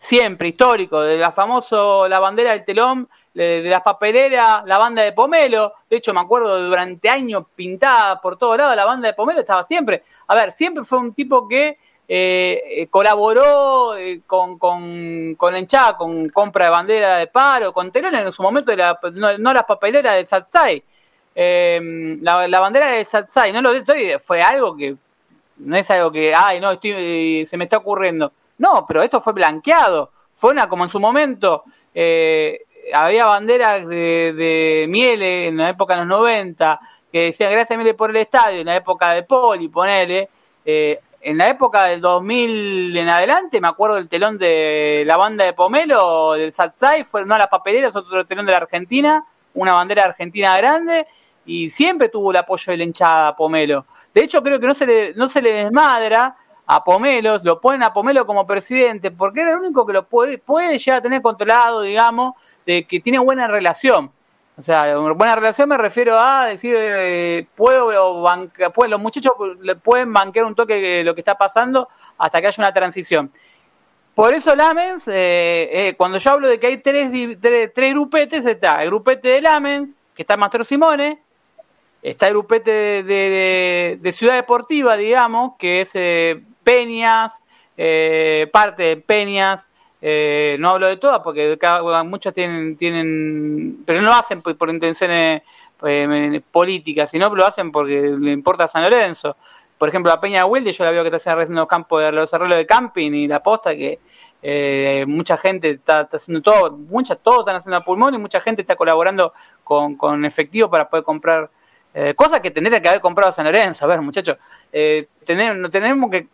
Siempre, histórico, de la famoso la bandera del telón de, las papeleras, la banda de Pomelo. De hecho, me acuerdo durante años pintada por todos lados, la banda de Pomelo estaba siempre. A ver, siempre fue un tipo que eh, eh colaboró eh, con, con, con hinchada, con compra de bandera de paro, con telón en su momento, de la, no, las papeleras de Satsai. Eh, la, la, bandera de Satsai, no lo estoy, fue algo que no es algo que, ay, no, estoy, se me está ocurriendo. No, pero esto fue blanqueado. Fue una, como en su momento, eh, había banderas de, de Miele en la época de los 90 que decían gracias Miele por el estadio, en la época de Poli, ponele. Eh, en la época del 2000 en adelante, me acuerdo del telón de la banda de Pomelo, del Satsai, fue no las papeleras, otro telón de la Argentina, una bandera argentina grande, y siempre tuvo el apoyo de la hinchada Pomelo. De hecho, creo que no se no se le desmadra a Pomelo, lo ponen a Pomelo como presidente, porque era el único que lo puede, puede llegar a tener controlado, digamos, de que tiene buena relación. O sea, buena relación me refiero a decir, eh, puedo banca, pues los muchachos le pueden banquear un toque de lo que está pasando hasta que haya una transición. Por eso Lamens, eh, eh, cuando yo hablo de que hay tres, tres, grupetes, está el grupete de Lamens, que está Mastro Simone, está el grupete de, Ciudad Deportiva, digamos, que es Peñas, parte de Peñas, eh, no hablo de todas porque cada, muchas tienen, tienen, pero no lo hacen por, intenciones eh, políticas, sino lo hacen porque le importa a San Lorenzo. Por ejemplo, la Peña de Wilde, yo la veo que está haciendo campos de los arreglos de camping y la posta que eh, mucha gente está, haciendo todo, muchas, todos están haciendo a pulmón y mucha gente está colaborando con, con efectivo para poder comprar eh, cosa que tendría que haber comprado San Lorenzo. A ver, muchachos, eh, tenemos, tenemos que,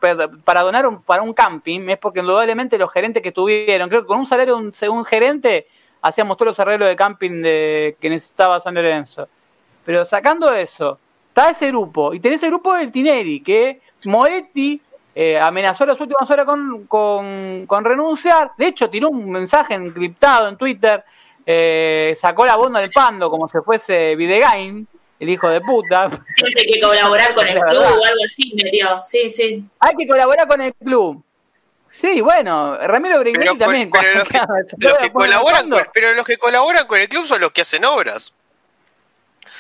para donar para un camping, es porque indudablemente los gerentes que tuvieron, creo que con un salario de un, según gerente, hacíamos todos los arreglos de camping de, que necesitaba San Lorenzo. Pero sacando eso, está ese grupo, y tenés el grupo del Tineri, que Moretti eh, amenazó las últimas horas con, con, con, renunciar. De hecho, tiró un mensaje encriptado en Twitter, eh, sacó la bomba del pando como si fuese Videgain el hijo de puta. Siempre hay que colaborar con el club o algo así, me dio. Sí, sí. Hay que colaborar con el club. Sí, bueno, Ramiro Bringuetti también. Pero, los que, *laughs* colaboran con, pero los que colaboran con el club son los que hacen obras.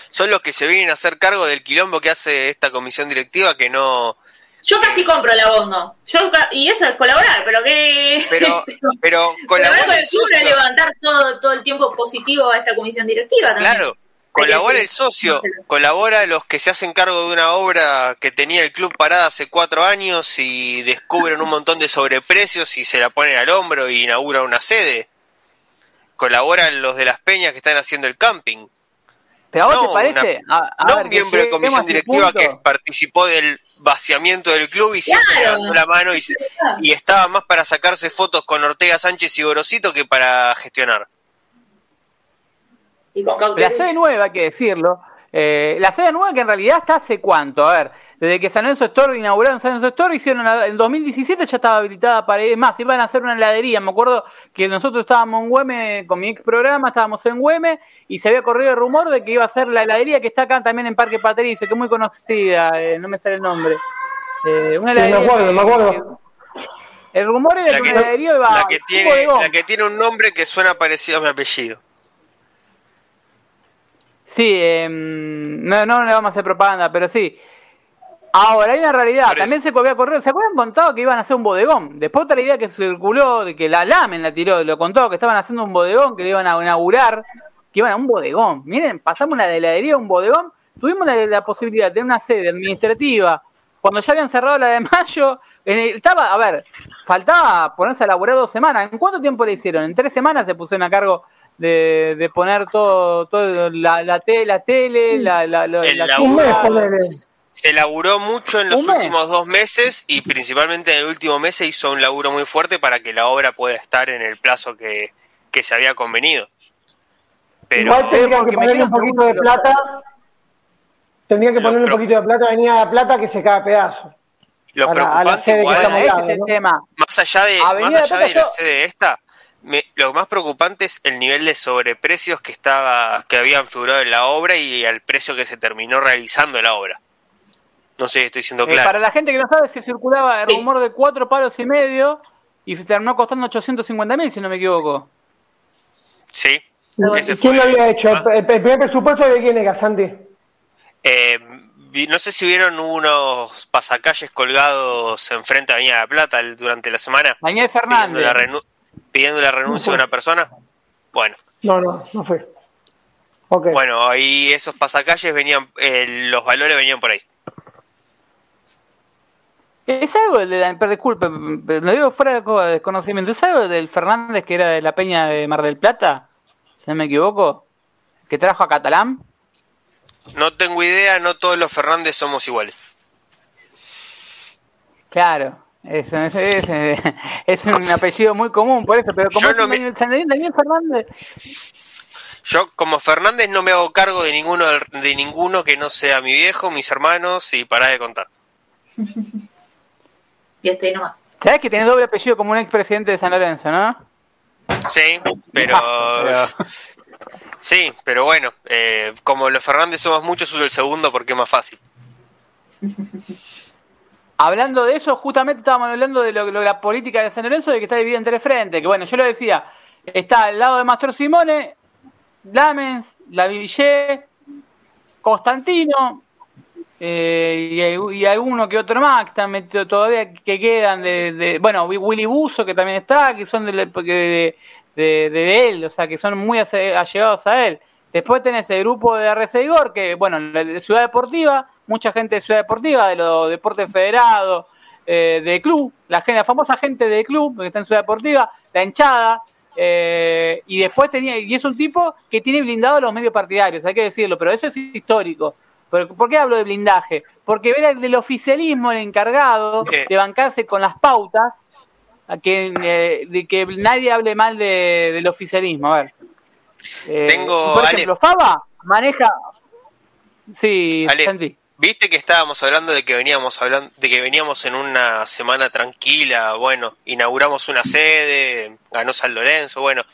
Son los que se vienen a hacer cargo del quilombo que hace esta comisión directiva que no... Yo casi compro la abono. Yo, y eso es colaborar, pero que... Pero, *laughs* pero colaborar con el club es levantar todo, todo el tiempo positivo a esta comisión directiva también. Claro, colabora el socio, colabora los que se hacen cargo de una obra que tenía el club parada hace cuatro años y descubren un montón de sobreprecios y se la ponen al hombro y inauguran una sede. Colaboran los de las peñas que están haciendo el camping. ¿Pero a vos te parece? no un miembro de comisión directiva que participó del vaciamiento del club y siempre levantó la mano y, y, estaba más para sacarse fotos con Ortega Sánchez y Gorosito que para gestionar. La sede nueva, hay que decirlo, eh, la sede nueva que en realidad está hace cuánto, a ver, desde que San Lorenzo Store inauguraron San Lorenzo Store, hicieron en 2017 ya estaba habilitada para ir más, iban a hacer una heladería, me acuerdo que nosotros estábamos en Güeme con mi ex programa, estábamos en Güeme y se había corrido el rumor de que iba a ser la heladería que está acá también en Parque Patricio, que es muy conocida, eh, no me sale el nombre. Eh, una heladería me acuerdo, me acuerdo. El rumor era que, una heladería iba la que, tiene, la que tiene un nombre que suena parecido a mi apellido. Sí, em, no, no le vamos a hacer propaganda, pero sí. Ahora, hay una realidad. También se había correr. ¿Se acuerdan contado que iban a hacer un bodegón? Después otra idea que circuló, de que la Lamen la tiró, lo contó, que estaban haciendo un bodegón, que le iban a inaugurar, que iban a un bodegón. Miren, pasamos la heladería a un bodegón. Tuvimos la, posibilidad de tener una sede administrativa. Cuando ya habían cerrado la de mayo, estaba, a ver, faltaba ponerse a laburar dos semanas. ¿En cuánto tiempo le hicieron? En tres semanas se pusieron a cargo de, de poner todo, todo la, la, la tele, la, la, la, se laburó mucho en los últimos dos meses y principalmente en el último mes se hizo un laburo muy fuerte para que la obra pueda estar en el plazo que, que se había convenido. Pero Igual tendría que ponerle un poquito de plata. Tendría que ponerle un poquito de plata, venía de plata que se cae a pedazo. Lo preocupante igual, tema. más allá de, más allá de la sede esta, lo más preocupante es el nivel de sobreprecios que estaba que habían figurado en la obra y al precio que se terminó realizando la obra. No sé, estoy siendo eh, claro. para la gente que no sabe, se circulaba el rumor de cuatro palos y medio y terminó costando 850 mil, si no me equivoco. Sí. ¿Quién lo había hecho? ¿El primer presupuesto de quién era, Santi? Eh, no sé si vieron unos pasacalles colgados enfrente a Avenida de Plata durante la semana. Daniel Fernández pidiendo la renuncia de una persona? Bueno. No, no, no fue. Bueno, ahí esos pasacalles venían, eh, los valores venían por ahí. Es algo de la, disculpe, lo digo fuera de desconocimiento, es algo del Fernández que era de la Peña de Mar del Plata, si no me equivoco, que trajo a Catalán. No tengo idea, no todos los Fernández somos iguales. Claro, es, *laughs* es, un apellido muy común, por eso, pero como yo Daniel, Fernández. Yo como Fernández no me hago cargo de ninguno de ninguno que no sea mi viejo, mis hermanos y para de contar. *laughs* y este ahí nomás. ¿Sabes que tiene doble apellido como un expresidente de San Lorenzo, no? Sí, pero... *laughs* Sí, pero bueno, eh, como los Fernández somos muchos, uso el segundo porque es más fácil. Hablando de eso, justamente estábamos hablando de lo, la política de San Lorenzo, de que está dividida en tres frentes. Que bueno, yo lo decía, está al lado de Mastro Simone, Lamens, La Villé, Constantino, eh, y, alguno que otro más que están metidos todavía que quedan de, bueno Willy Buzo que también está que son de, de, de, él o sea que son muy allegados a él después tenés el grupo de RC Igor que bueno de Ciudad Deportiva mucha gente de Ciudad Deportiva, de los deportes federados, eh, de club, la, la famosa gente de club que está en Ciudad Deportiva, la hinchada, eh, y después tenía, y es un tipo que tiene blindado los medios partidarios, hay que decirlo, pero eso es histórico. ¿Por qué hablo de blindaje? Porque ver del oficialismo el encargado de bancarse con las pautas, que, eh, de que nadie hable mal del oficialismo. A ver. Tengo, por ejemplo, Faba maneja. Sí, Ale, Viste que estábamos hablando de que veníamos hablando, de que veníamos en una semana tranquila, bueno, inauguramos una sede, ganó San Lorenzo, bueno,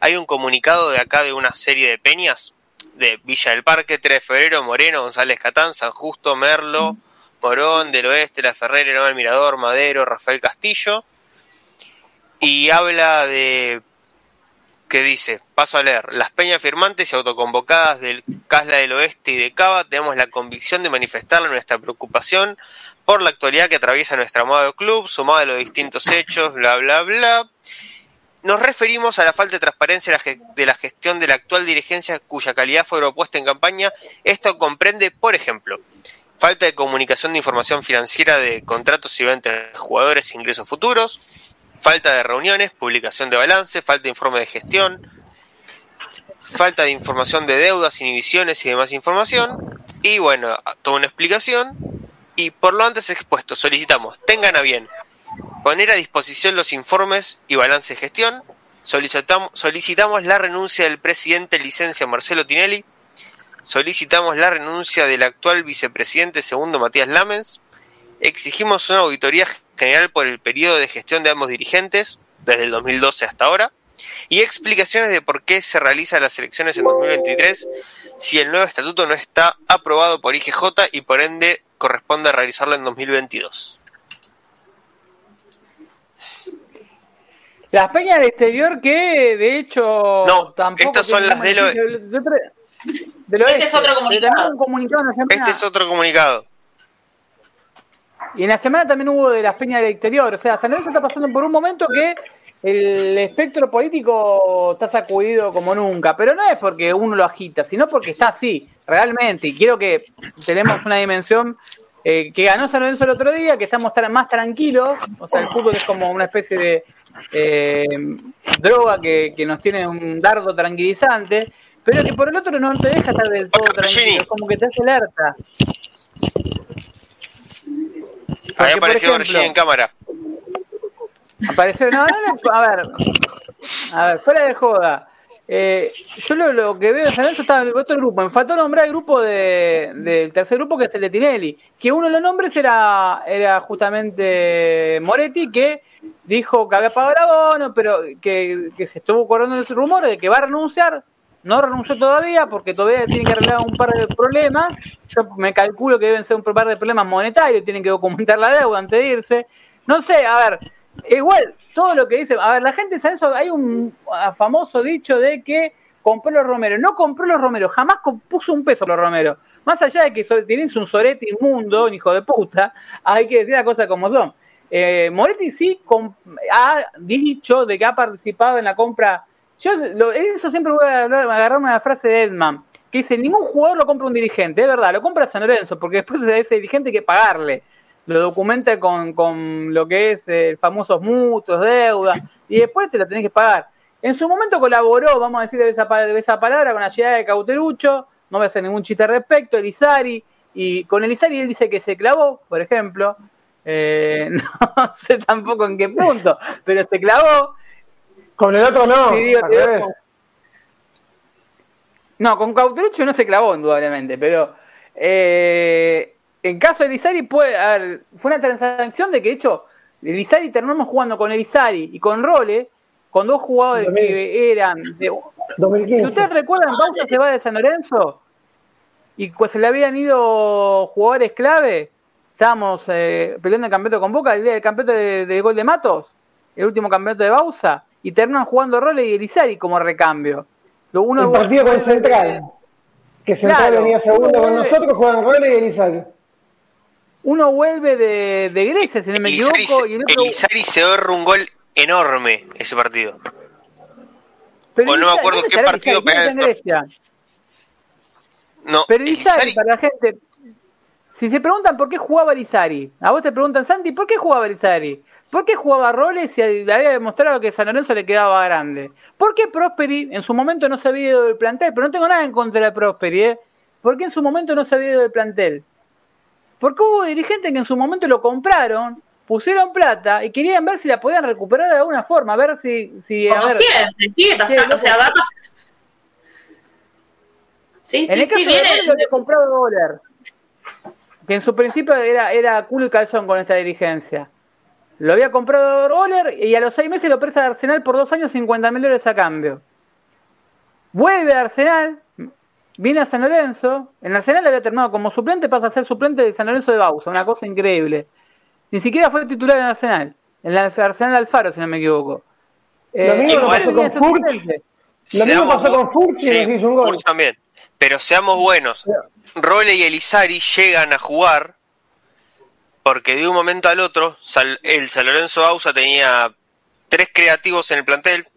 hay un comunicado de acá de una serie de peñas de Villa del Parque, 3 de febrero, Moreno, González Catán, San Justo, Merlo, Morón, del Oeste, La Ferrera, El Mirador, Madero, Rafael Castillo, y habla de que dice, paso a leer, las peñas firmantes y autoconvocadas del Casla del Oeste y de Cava tenemos la convicción de manifestar nuestra preocupación por la actualidad que atraviesa nuestro amado club, sumado a los distintos hechos, bla, bla, bla. nos referimos a la falta de transparencia de la gestión de la actual dirigencia cuya calidad fue propuesta en campaña. Esto comprende, por ejemplo, falta de comunicación de información financiera de contratos y ventas de jugadores e ingresos futuros, falta de reuniones, publicación de balance, falta de informe de gestión, falta de información de deudas, inhibiciones y demás información. Y bueno, toda una explicación. Y por lo antes expuesto, solicitamos, tengan a bien poner a disposición los informes y balance de gestión. Solicitamos, solicitamos la renuncia del presidente licencia Marcelo Tinelli. Solicitamos la renuncia del actual vicepresidente segundo Matías Lamens. Exigimos una auditoría general por el periodo de gestión de ambos dirigentes, desde el 2012 hasta ahora y explicaciones de por qué se realizan las elecciones en 2023 si el nuevo estatuto no está aprobado por IGJ y por ende corresponde realizarlo en 2022. Las peñas del exterior que de hecho no, tampoco estas son las de lo, este es otro comunicado. este es otro comunicado. Y en la semana también hubo de las peñas del exterior. O sea, San Luis está pasando por un momento que el espectro político está sacudido como nunca, pero no es porque uno lo agita, sino porque está así, realmente. Y quiero que tenemos una dimensión eh, que ganó San Lorenzo el otro día, que estamos más tranquilos, o sea, el fútbol es como una especie de eh, droga que, nos tiene un dardo tranquilizante, pero que por el otro no te deja estar del todo tranquilo, es como que te hace alerta. Ahí apareció en cámara. Apareció, no, no, a ver, a ver, fuera de joda. Eh, yo lo, que veo en San Lorenzo está en otro grupo. Me faltó nombrar el grupo de, del tercer grupo que es el de Tinelli. Que uno de los nombres era, era justamente Moretti, que dijo que había pagado el abono, pero que, que se estuvo corriendo el rumor de que va a renunciar. No renunció todavía porque todavía tiene que arreglar un par de problemas. Yo me calculo que deben ser un par de problemas monetarios, tienen que documentar la deuda antes de irse. No sé, a ver, Igual, todo lo que dice, a ver, la gente sabe eso, hay un famoso dicho de que compró los Romero, no compró los Romero, jamás puso un peso los Romero. Más allá de que tienes un Sorete inmundo, un hijo de puta, *laughs* hay que decir las cosas como son. Eh, Moretti sí ha dicho de que ha participado en la compra. Yo eso siempre voy a, hablar, agarrar una frase de Edman, que dice, ningún jugador lo compra un dirigente, es verdad, lo compra San Lorenzo, porque después de ese dirigente hay que pagarle lo documenta con, con lo que es eh, famosos mutuos, deudas, y después te la tenés que pagar. En su momento colaboró, vamos a decir de esa, de esa palabra, con la llegada de Cauterucho, no voy a hacer ningún chiste al respecto, Elizari, y con Elizari él dice que se clavó, por ejemplo, eh, *laughs* no sé tampoco en qué punto, pero se clavó. Con el otro no. no, con Cauterucho no se clavó, indudablemente, pero eh, en caso de Elizari puede, a fue una transacción de que de hecho Elizari terminamos jugando con Elizari y con Role, con dos jugadores que eran de, Si ustedes recuerdan, Bausa se va de San Lorenzo y pues se le habían ido jugadores clave. Estábamos eh, peleando el campeonato con Boca, el día del campeonato de, gol de Matos, el último campeonato de Bausa, y terminan jugando Role y Elizari como recambio. Lo uno el partido con Central, que Central venía segundo con nosotros, juegan Role y Elizari uno vuelve de, de Grecia, si no me equivoco. y el otro... Elizari se ahorra un gol enorme ese partido. o no me acuerdo qué partido en Grecia. No, pero Elizari, para la gente, si se preguntan por qué jugaba Elizari, a vos te preguntan, Santi, ¿por qué jugaba Elizari? ¿Por qué jugaba roles y le había demostrado que San Lorenzo le quedaba grande? ¿Por qué Prosperi en su momento no se había ido del plantel? Pero no tengo nada en contra de Prosperi, ¿eh? ¿Por qué en su momento no se había ido del plantel? Porque hubo dirigentes que en su momento lo compraron, pusieron plata y querían ver si la podían recuperar de alguna forma, a ver si... si Como siempre, sigue pasando, o sea, va a pasar. Sí, en el caso viene de lo que comprado dólar, que en su principio era, era culo y calzón con esta dirigencia. Lo había comprado Oler y a los seis meses lo presta de Arsenal por dos años 50 mil dólares a cambio. Vuelve a Arsenal, Viene a San Lorenzo, en Arsenal había terminado como suplente, pasa a ser suplente de San Lorenzo de Bausa, una cosa increíble. Ni siquiera fue titular en Arsenal, en el Arsenal Alfaro, si no me equivoco. Eh, lo mismo pasó con Furch. Lo mismo pasó con Furch y nos hizo un gol. también. Pero seamos buenos. Role y Elizari llegan a jugar porque de un momento al otro el San Lorenzo Bausa tenía tres creativos en el plantel,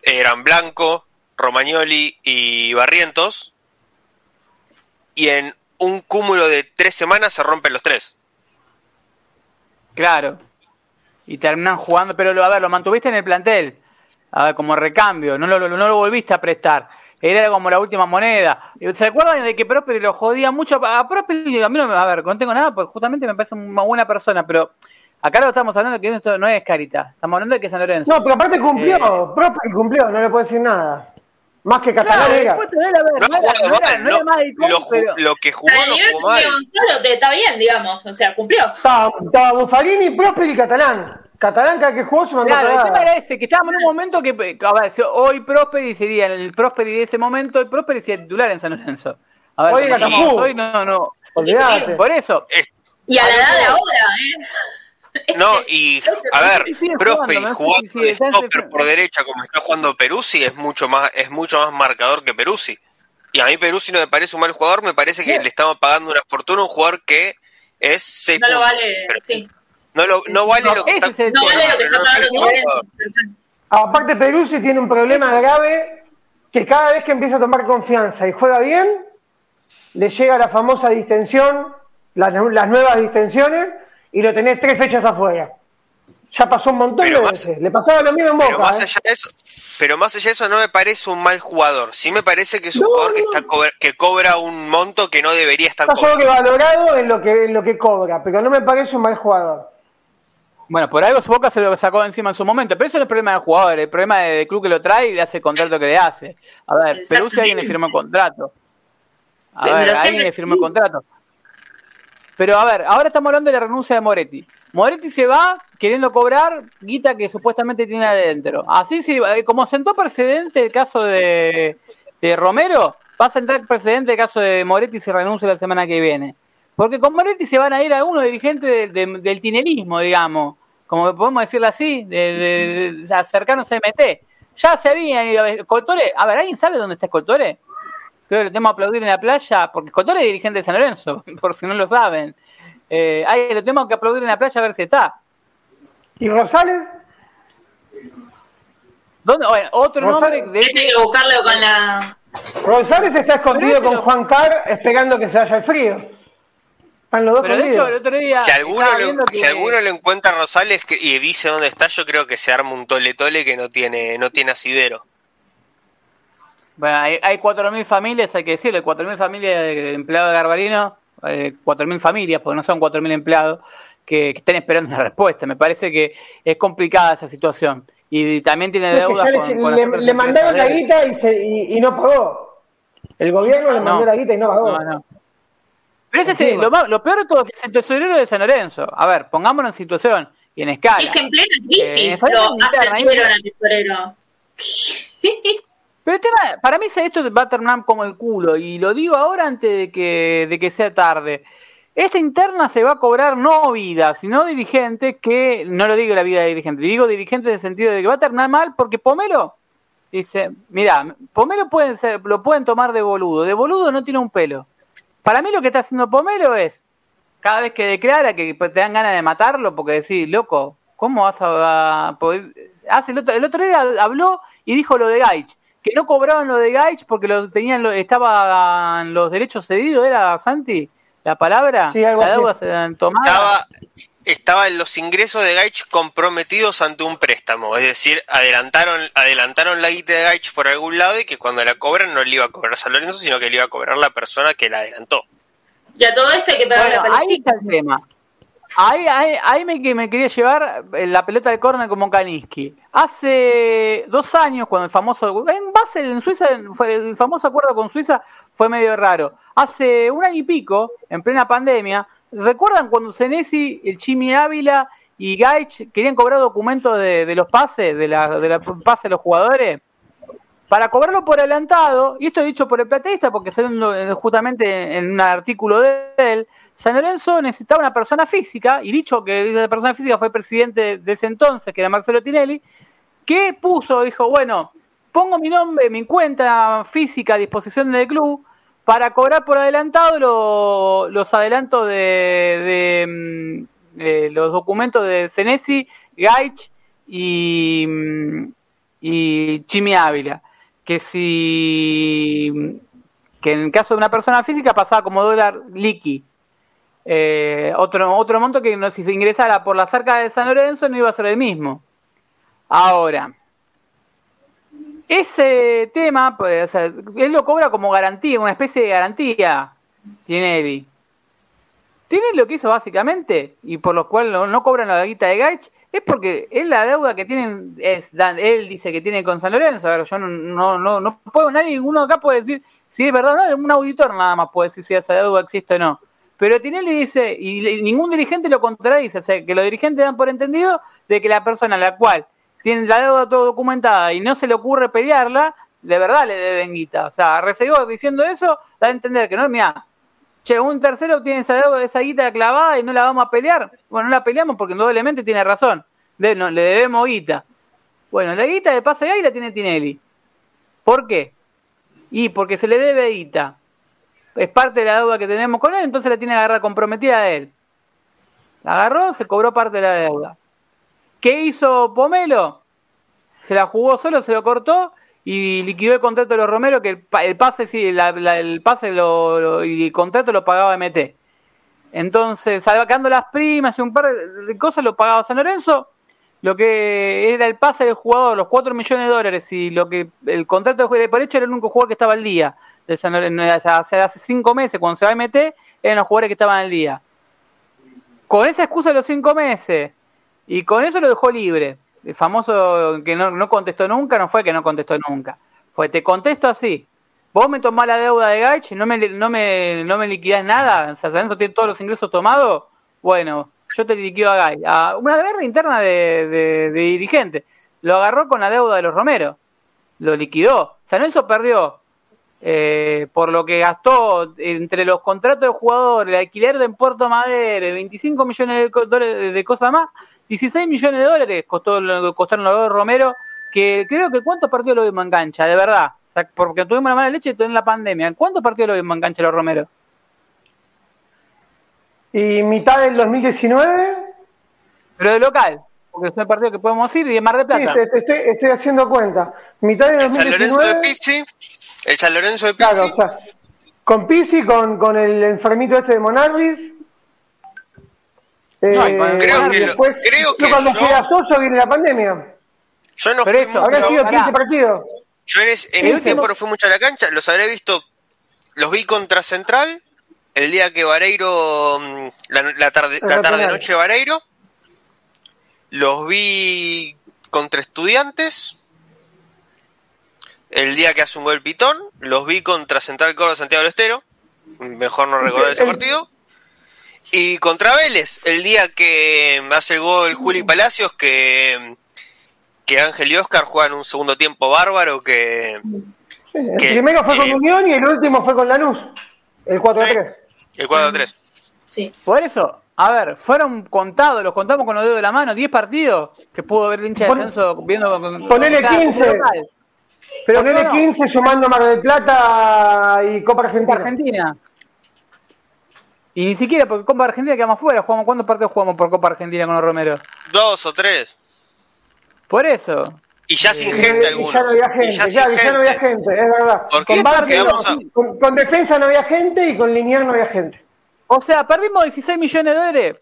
eran Blanco, Romagnoli y Barrientos, y en un cúmulo de tres semanas se rompen los tres. Claro. Y terminan jugando, pero a ver, lo mantuviste en el plantel, a ver, como recambio, no lo, no lo volviste a prestar. Era como la última moneda. ¿Se acuerdan de que Prosperi lo jodía mucho? A Prosperi, a mí no, a ver, no tengo nada, pues justamente me parece una buena persona, pero acá lo estamos hablando de que esto no es Carita, estamos hablando de que es San Lorenzo. No, pero aparte cumplió, eh, Prosperi cumplió, no le puedo decir nada. Más que Catalán era. No, Lo que jugó no jugó mal. Gonzalo está bien, digamos, o sea, cumplió. Estaba, estaba Buffarini, Prosperi y Catalán. Catalán cada que jugó se mandó Claro, el tema era ese, que estábamos en un momento que, a ver, hoy Prosperi sería el Prosperi de ese momento, el Prosperi sería titular en San Lorenzo. A ver, hoy, hoy no, no. Olvídate. Por eso. Y a la edad de ahora, ¿eh? *laughs* No, y a ver, Prosperi jugando de stopper por derecha como está jugando Peruzzi es mucho más es mucho más marcador que Peruzzi. Y a mí Peruzzi no me parece un mal jugador, me parece que le estamos pagando una fortuna a un jugador que es. No lo vale, sí. No, lo, no vale lo que está, no vale lo que está pagando. Aparte Peruzzi tiene un problema grave que cada vez que empieza a tomar confianza y juega bien, le llega la famosa distensión, las, las nuevas distensiones y lo tenés tres fechas afuera. Ya pasó un montón de veces. Le pasaba lo mismo en Boca. Pero más, ¿eh? allá de eso, pero más allá de eso, no me parece un mal jugador. Sí me parece que es un jugador que, está que cobra un monto que no debería estar está cobrando. valorado en lo, que, en lo que cobra, pero no me parece un mal jugador. Bueno, por algo su Boca se lo sacó encima en su momento, pero eso no es el problema del jugador, el problema del club que lo trae y le hace el contrato que le hace. A ver, Perú si alguien le firmó el contrato. A ver, alguien le firmó el contrato. Pero a ver, ahora estamos hablando de la renuncia de Moretti. Moretti se va queriendo cobrar guita que supuestamente tiene adentro. Así, sí, eh, como sentó precedente el caso de, Romero, va a sentar precedente el caso de Moretti si renuncia la semana que viene. Porque con Moretti se van a ir algunos dirigentes del tinerismo, digamos, como podemos decirlo así, de, de, cercanos a MT. Ya se habían ido. Coltore, a ver, ¿alguien sabe dónde está Coltore? creo que le tenemos que aplaudir en la playa, porque Cotore es dirigente de San Lorenzo, *laughs* por si no lo saben. Eh, ahí lo tenemos que aplaudir en la playa a ver si está. ¿Y Rosales? ¿Dónde? Bueno, otro nombre de Tiene que buscarlo con la. Rosales está escondido con Juan Car esperando que se vaya el frío. Están Pero de hecho, el otro día. Si alguno, le, si alguno le encuentra a Rosales y dice dónde está, yo creo que se arma un tole tole que no tiene, no tiene asidero. Bueno, hay, hay 4.000 familias, hay que decirlo, 4.000 familias de empleados de Garbarino, eh, 4.000 familias, porque no son 4.000 empleados, que, estén esperando una *laughs* respuesta. Me parece que es complicada esa situación. Y, también tiene deudas con, le, mandaron la guita y, no pagó. El gobierno le mandó la guita y no pagó. Pero ese es, lo, lo, peor de todo es el tesorero de San Lorenzo. A ver, pongámonos en situación y en escala. Es que en plena crisis eh, lo ascendieron al tesorero. Pero el tema, para mí esto va a terminar como el culo, y lo digo ahora antes de que, de que sea tarde. Esta interna se va a cobrar no vida, sino dirigentes que, no lo digo la vida de dirigente, digo dirigentes en el sentido de que va a terminar mal porque Pomelo dice, mira, Pomelo pueden ser, lo pueden tomar de boludo, de boludo no tiene un pelo. Para mí lo que está haciendo Pomelo es, cada vez que declara que te dan ganas de matarlo, porque decís, loco, ¿cómo vas a, poder? Hace el otro, el otro día habló y dijo lo de Gaich que no cobraban lo de Gaich porque lo tenían estaban los derechos cedidos, ¿era Santi? La palabra, sí, la deuda se Estaba, estaban los ingresos de Gaich comprometidos ante un préstamo, es decir, adelantaron adelantaron la guita de Gaich por algún lado y que cuando la cobran no le iba a cobrar San Lorenzo, sino que le iba a cobrar la persona que la adelantó. Y a todo esto hay que pagar la Ahí está el tema. Ahí, ahí, ahí me, me, quería llevar eh, la pelota de córner como Kaniski. Hace dos años, cuando el famoso. En base en Suiza, fue, el famoso acuerdo con Suiza fue medio raro. Hace un año y pico, en plena pandemia, ¿recuerdan cuando Senesi, el Chimi Ávila y Gaich querían cobrar documentos de, los pases, de la, de la pase de los jugadores? para cobrarlo por adelantado, y esto es dicho por el plateísta, porque salió justamente en un artículo de él, San Lorenzo necesitaba una persona física, y dicho que la persona física fue presidente de ese entonces, que era Marcelo Tinelli, que puso, dijo, bueno, pongo mi nombre, mi cuenta física a disposición del club para cobrar por adelantado los adelantos de, mm, los documentos de Senesi, Gaich y, mm, Chimi Ávila, que si que en el caso de una persona física pasaba como dólar liqui. Eh, otro, otro monto que si se ingresara por la cerca de San Lorenzo no iba a ser el mismo. Ahora, ese tema, pues, él lo cobra como garantía, una especie de garantía, Ginelli. Tiene lo que hizo básicamente, y por lo cual no, cobran la guita de Gaich, es porque es la deuda que tienen, es, él dice que tiene con San Lorenzo. Yo no, no, no, no puedo, nadie, ninguno acá puede decir si es verdad o no, un auditor nada más puede decir si esa deuda existe o no. Pero Tinelli dice, y ningún dirigente lo contradice, o sea, que los dirigentes dan por entendido de que la persona a la cual tiene la deuda todo documentada y no se le ocurre pelearla, de verdad le deben guita. O sea, Resegó diciendo eso, da a entender que no, mira, che, un tercero tiene esa deuda, esa guita clavada y no la vamos a pelear. Bueno, no la peleamos porque indudablemente tiene razón. le debemos guita. Bueno, la guita de pase y la tiene Tinelli. ¿Por qué? Y porque se le debe guita es parte de la deuda que tenemos con él, entonces la tiene que agarrar comprometida a él. La agarró, se cobró parte de la deuda. ¿Qué hizo Pomelo? Se la jugó solo, se lo cortó y liquidó el contrato de los Romero, que el, pase sí, el pase y el contrato lo pagaba MT. Entonces, sacando las primas y un par de cosas, lo pagaba San Lorenzo. Lo que era el pase del jugador, los 4 millones de dólares y lo que el contrato de por hecho era el único jugador que estaba al día hace, hace cinco meses, cuando se va a meter, eran los jugadores que estaban al día. Con esa excusa de los cinco meses, y con eso lo dejó libre. El famoso que no, no contestó nunca, no fue que no contestó nunca. Fue, te contesto así. Vos me tomás la deuda de Gaich, no me, no me, no me liquidás nada, o sea, tiene todos los ingresos tomados, bueno, yo te liquido a Gaich. una guerra interna de, de, dirigentes. Lo agarró con la deuda de los Romero. Lo liquidó. San perdió eh, por lo que gastó entre los contratos de jugadores, el alquiler de Puerto Madero, 25 millones de dólares de cosas más, 16 millones de dólares costó, costaron los dos Romero, que creo que cuántos partidos lo vimos en cancha, de verdad, porque tuvimos la mala leche en la pandemia, ¿cuántos partidos lo vimos en cancha los Romero? Y mitad del 2019. Pero de local, porque es un partido que podemos ir y de Mar de Plata. Sí, estoy, estoy haciendo cuenta. Mitad del 2019. El San Lorenzo de Pizzi. Claro, o sea, con Pizzi, con, con el enfermito este de Monarvis. Eh, no, creo que después, creo que cuando yo, viene la pandemia. Yo no Pero fui eso, habrá sido 15 partidos. Yo en, ese, en ese tiempo no fui mucho a la cancha, los habré visto, los vi contra Central, el día que Vareiro, mm, la, tarde, la tarde noche Vareiro, los vi contra Estudiantes, el día que hace un gol Pitón, los vi contra Central Córdoba Santiago del Estero, mejor no recordar ese partido. Y contra Vélez, el día que hace el gol Juli Palacios, que, que Ángel y Oscar juegan un segundo tiempo bárbaro, que... el primero fue con Unión y el último fue con Lanús, el 4-3. el 4-3. Sí. Por eso, a ver, fueron contados, los contamos con los dedos de la mano, 10 partidos que pudo ver el hincha de viendo con, Ponele 15. Pero Ponele no, 15 sumando Mar del Plata y Copa Argentina. Copa Argentina. Y ni siquiera, porque Copa Argentina quedamos fuera. Jugamos, ¿Cuántos partidos jugamos por Copa Argentina con los Romero? Dos o tres. Por eso. Y ya sin gente alguno. Ya no había gente, ya, ya, no había gente, es verdad. Con, con, defensa no había gente y con lineal no había gente. O sea, perdimos 16 millones de dólares.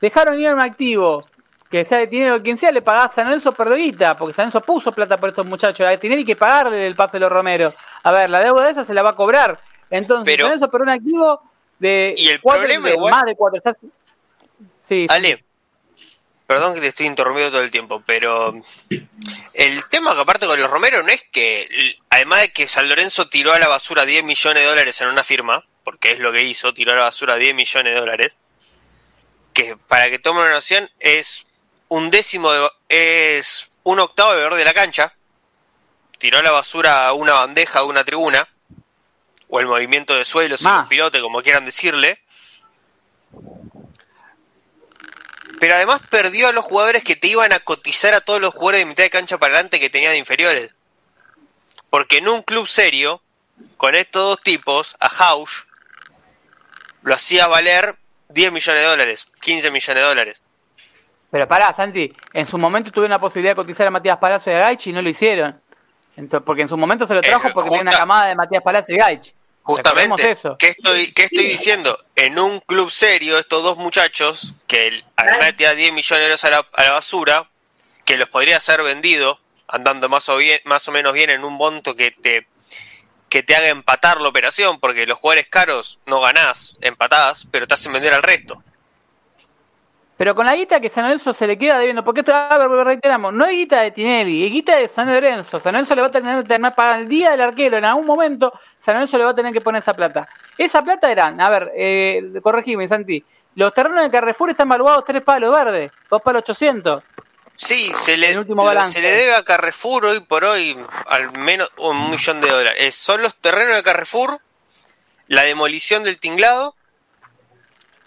Dejaron irme activo que sea de dinero quien sea, le pagás a San Lorenzo perdiguita, porque San Lorenzo puso plata por estos muchachos, a que pagarle el pase de los Romero. A ver, la deuda de esa se la va a cobrar. Entonces, San Lorenzo un activo de, ¿Y el problema más de cuatro. Sí, Ale, perdón que te estoy interrumpiendo todo el tiempo, pero el tema que aparte con los Romero no es que, además de que San Lorenzo tiró a la basura 10 millones de dólares en una firma, porque es lo que hizo, tiró a la basura 10 millones de dólares, que para que tomen una noción es un décimo es un octavo de valor de la cancha, tiró a la basura una bandeja de una tribuna, o el movimiento de suelo, si un pilote, como quieran decirle. Pero además perdió a los jugadores que te iban a cotizar a todos los jugadores de mitad de cancha para adelante que tenía de inferiores. Porque en un club serio, con estos dos tipos, a House, lo hacía valer 10 millones de dólares, 15 millones de dólares. Pero pará, Santi, en su momento tuvieron la posibilidad de cotizar a Matías Palacio y a Gaich y no lo hicieron. Entonces, porque en su momento se lo trajo Eh, porque justa- tiene una camada de Matías Palacio y Gaich. Justamente, eso. ¿qué estoy, qué estoy diciendo? En un club serio, estos dos muchachos, que además de tirar 10 millones de euros a la, a la basura, que los podría ser vendido, andando más o, bien, más o menos bien en un monto que te, que te haga empatar la operación, porque los jugadores caros no ganás, empatás, pero te hacen vender al resto. Pero con la guita que San Lorenzo se le queda debiendo, porque esto, a ver, reiteramos, no es guita de Tinelli, es guita de San Lorenzo. San Lorenzo le va a tener que tener pagar el día del arquero, en algún momento San Lorenzo le va a tener que poner esa plata. Esa plata eran, a ver, eh, corregime, Santi, los terrenos de Carrefour están valuados tres palos verdes, dos palos 800. Sí, se le, El último balance. se le debe a Carrefour hoy por hoy al menos un millón de dólares. Eh, son los terrenos de Carrefour, la demolición del tinglado,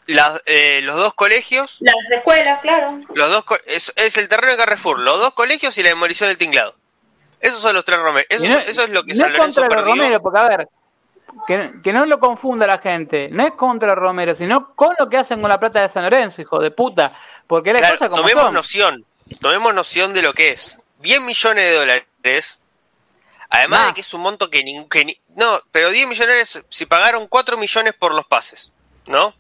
las, eh, los dos colegios, Las escuelas, claro. los dos co- es, es el terreno de Carrefour, los dos colegios y la demolición del tinglado. Esos son los tres romeros. Eso, no- eso es lo que no San es contra los perdió. Romero, porque a ver, que, que no lo confunda la gente, no es contra los Romero, sino con lo que hacen con la plata de San Lorenzo, hijo de puta. Porque las Claro, cosas como tomemos son. noción, tomemos noción de lo que es. 10 millones de dólares, además Más. de que es un monto que, ni, que ni- no, pero 10 millones si pagaron 4 millones por los pases, ¿no?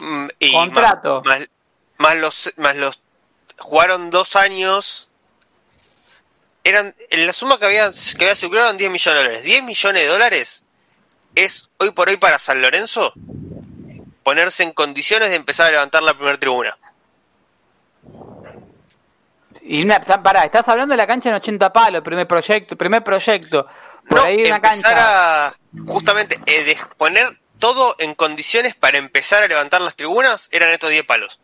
Mm, más- Contrato. Más, más los más los jugaron dos años. Eran en la suma que había que había circulado eran 10 millones de dólares. 10 millones de dólares es hoy por hoy para San Lorenzo ponerse en condiciones de empezar a levantar la primera tribuna. Y una, pará, estás hablando de la cancha en 80 palos, primer proyecto, primer proyecto. Por No, ahí una empezar cancha. a justamente eh, de poner todo en condiciones para empezar a levantar las tribunas eran estos 10 palos.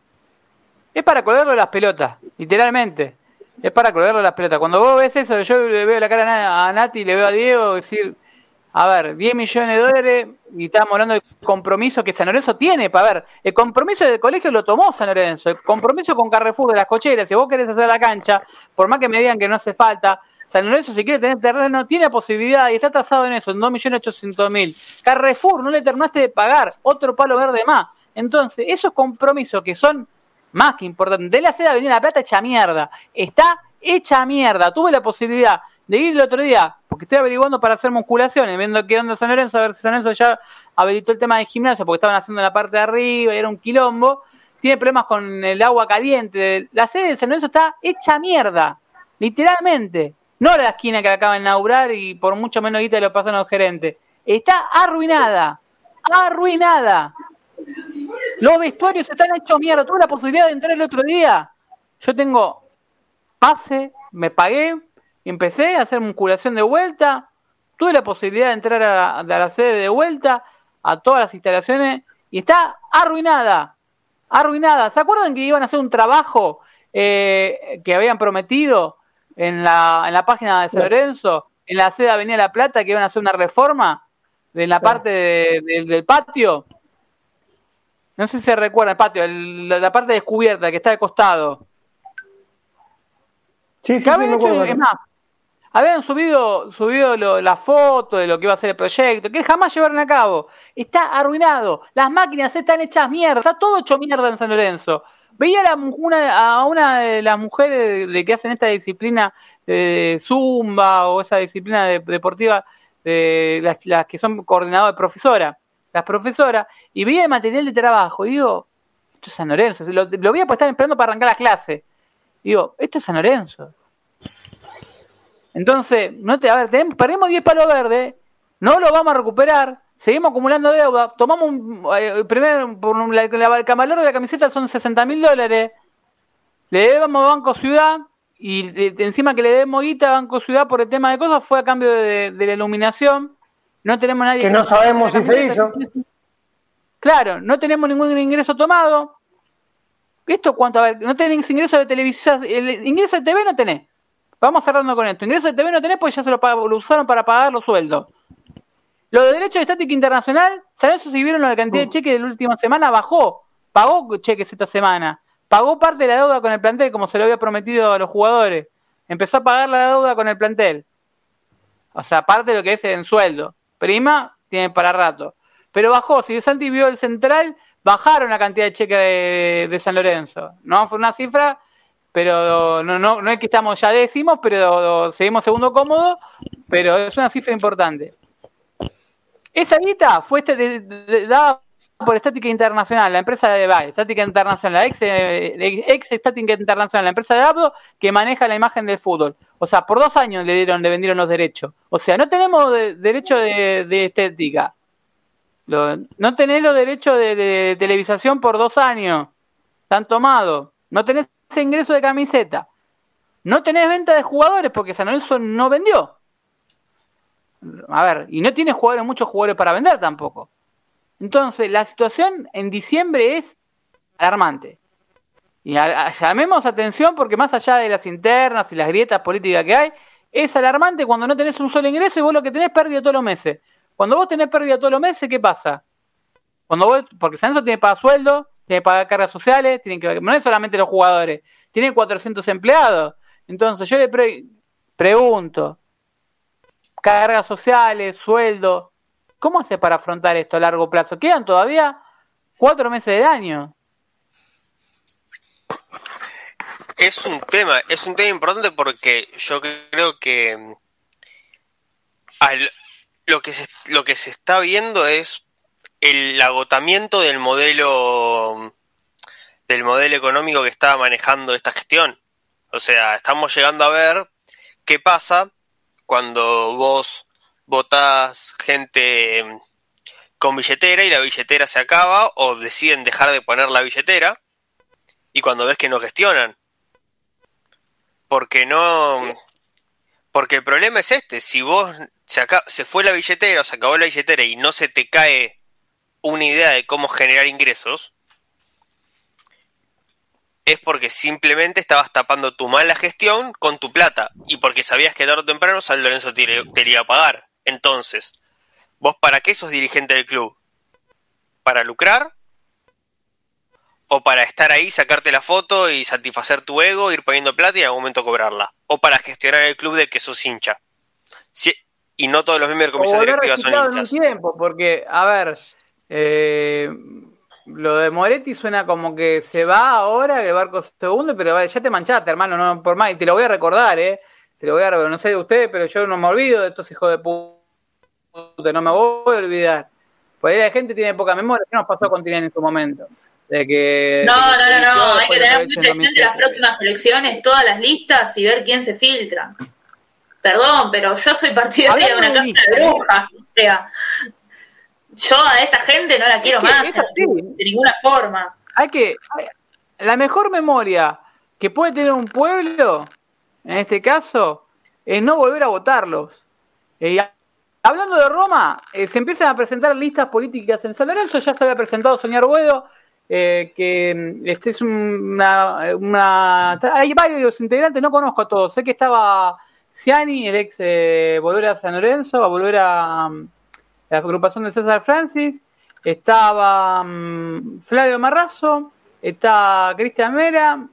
Es para colgarlo las pelotas, literalmente. Es para colgarlo las pelotas. Cuando vos ves eso, yo le veo la cara a Nati, le veo a Diego decir, a ver, 10 millones de dólares y estamos hablando del compromiso que San Lorenzo tiene para ver. El compromiso del colegio lo tomó San Lorenzo. El compromiso con Carrefour de las cocheras, si vos querés hacer la cancha, por más que me digan que no hace falta, San Lorenzo si quiere tener terreno tiene posibilidad y está tasado en eso, en 2.800.000. Carrefour no le terminaste de pagar, otro palo verde más. Entonces, esos compromisos que son más que importantes, de la seda venía la plata hecha mierda, está hecha mierda. Tuve la posibilidad de ir el otro día, porque estoy averiguando para hacer musculaciones, viendo qué onda San Lorenzo, a ver si San Lorenzo ya habilitó el tema del gimnasio, porque estaban haciendo la parte de arriba y era un quilombo. Tiene problemas con el agua caliente. La sede de San Lorenzo está hecha mierda, literalmente. No la esquina que acaba de inaugurar y por mucho menos guita lo pasan los gerentes. Está arruinada, arruinada. Los vestuarios están hechos mierda. Tuve la posibilidad de entrar el otro día. Yo tengo pase, me pagué, empecé a hacer musculación de vuelta. Tuve la posibilidad de entrar a, a la sede de vuelta, a todas las instalaciones, y está arruinada. Arruinada. ¿Se acuerdan que iban a hacer un trabajo eh, que habían prometido en la, en la página de San Lorenzo, en la sede de Avenida La Plata, que iban a hacer una reforma de la parte de- de- del patio? No sé si se recuerda el patio, el- la, la parte descubierta que está de costado. Sí, sí, sí, habían hecho, es más, habían subido, subido lo- la foto de lo que iba a ser el proyecto, que jamás llevaron a cabo. Está arruinado. Las máquinas están hechas mierda. Está todo hecho mierda en San Lorenzo. Veía a, la una, a una de las mujeres de que hacen esta disciplina de Zumba o esa disciplina de- deportiva, de las, que son coordinadoras de profesora, las profesoras, y veía el material de trabajo. Y digo, esto es San Lorenzo. Lo, lo veía pues estaba esperando para arrancar la clase. Digo, esto es San Lorenzo. Entonces, no te, a ver, tenemos- perdemos 10 palos verdes, no lo vamos a recuperar, seguimos acumulando deuda, tomamos un, eh, primero, por un- la, la- el camalero de la camiseta son 60 mil dólares, le debemos a Banco Ciudad, y de- encima que le debemos guita a Banco Ciudad por el tema de cosas, fue a cambio de, de la iluminación, no tenemos nadie Que no sabemos si se hizo. Claro, no tenemos ningún ingreso tomado. ¿Esto cuánto? A ver, no tenés ingreso de televisión, el ingreso de TV no tenés. Vamos cerrando con esto. Ingreso de TV no tenés porque ya se lo, lo usaron para pagar los sueldos. Lo de derecho de estática internacional, ¿sabes si vieron la cantidad de cheques de la última semana? Bajó. Pagó cheques esta semana. Pagó parte de la deuda con el plantel, como se lo había prometido a los jugadores. Empezó a pagar la deuda con el plantel. O sea, parte de lo que es en sueldo. Prima, tiene para rato. Pero bajó. Si Santi vio el central, bajaron la cantidad de cheques de, San Lorenzo. No fue una cifra, pero no, no, no es que estamos ya décimos, pero seguimos segundo cómodo, pero es una cifra importante. Esa guita fue este, dada por Estática Internacional, la empresa de Estática Internacional, la ex, eh, Estática Internacional, la empresa de Abdo que maneja la imagen del fútbol. O sea, por dos años le dieron, le vendieron los derechos. O sea, no tenemos derecho de, estética. no tenés los derechos de, televisación por dos años. Están tomados. No tenés ingreso de camiseta. No tenés venta de jugadores porque San Lorenzo no vendió. A ver, y no tiene jugadores, muchos jugadores para vender tampoco. Entonces, la situación en diciembre es alarmante. Y llamemos atención porque más allá de las internas y las grietas políticas que hay, es alarmante cuando no tenés un solo ingreso y vos lo que tenés pérdida todos los meses. Cuando vos tenés pérdida todos los meses, ¿qué pasa? Cuando vos, porque San tiene que pagar sueldo, tiene que pagar cargas sociales, tienen que, no es solamente los jugadores, tiene 400 empleados. Entonces yo le pregunto, cargas sociales, sueldo. ¿Cómo hace para afrontar esto a largo plazo? Quedan todavía cuatro meses del año. Es un tema, es un tema importante porque yo creo que mm, lo que se, lo que se está viendo es el agotamiento del modelo del modelo económico que estaba manejando esta gestión. O sea, estamos llegando a ver qué pasa cuando vos votás gente con billetera y la billetera se acaba o deciden dejar de poner la billetera y cuando ves que no gestionan. Porque no... Porque el problema es este, si vos se, se fue la billetera o se acabó la billetera y no se te cae una idea de cómo generar ingresos, es porque simplemente estabas tapando tu mala gestión con tu plata y porque sabías que tarde o temprano San Lorenzo te, te iba a pagar. Entonces, ¿vos para qué sos dirigente del club? ¿Para lucrar? ¿O para estar ahí, sacarte la foto y satisfacer tu ego, ir poniendo plata y en algún momento cobrarla? ¿O para gestionar el club de que sos hincha? y no todos los miembros de la comisión directiva son hinchas. tiempo, porque, a ver, eh, lo de Moretti suena como que se va ahora, que el barco segundo, pero ya te manchaste, hermano, no por más. Y te lo voy a recordar, ¿eh? Te lo voy a recordar, no sé de ustedes, pero yo no me olvido de estos hijos de puta, no me voy a olvidar. Por ahí la gente tiene poca memoria, ¿qué nos pasó con Tinelli en su momento? De que, no, no, no, no, hay que tener muy presente las próximas elecciones, todas las listas y ver quién se filtra. Perdón, pero yo soy partidaria de una casa de brujas, o sea, yo a esta gente no la quiero más, de ninguna forma. Hay que. La mejor memoria que puede tener un pueblo, en este caso, es no volver a votarlos. Eh, hablando de Roma, eh, se empiezan a presentar listas políticas en San Lorenzo. Ya se había presentado Soñar Buedo, eh, que mm, este es una, una, Hay varios integrantes, no conozco a todos. Sé que estaba Ciani, el ex volver a San Lorenzo, a volver a. Mm, la agrupación de César Francis, estaba mm, Flavio Marrazo, está Cristian Mera,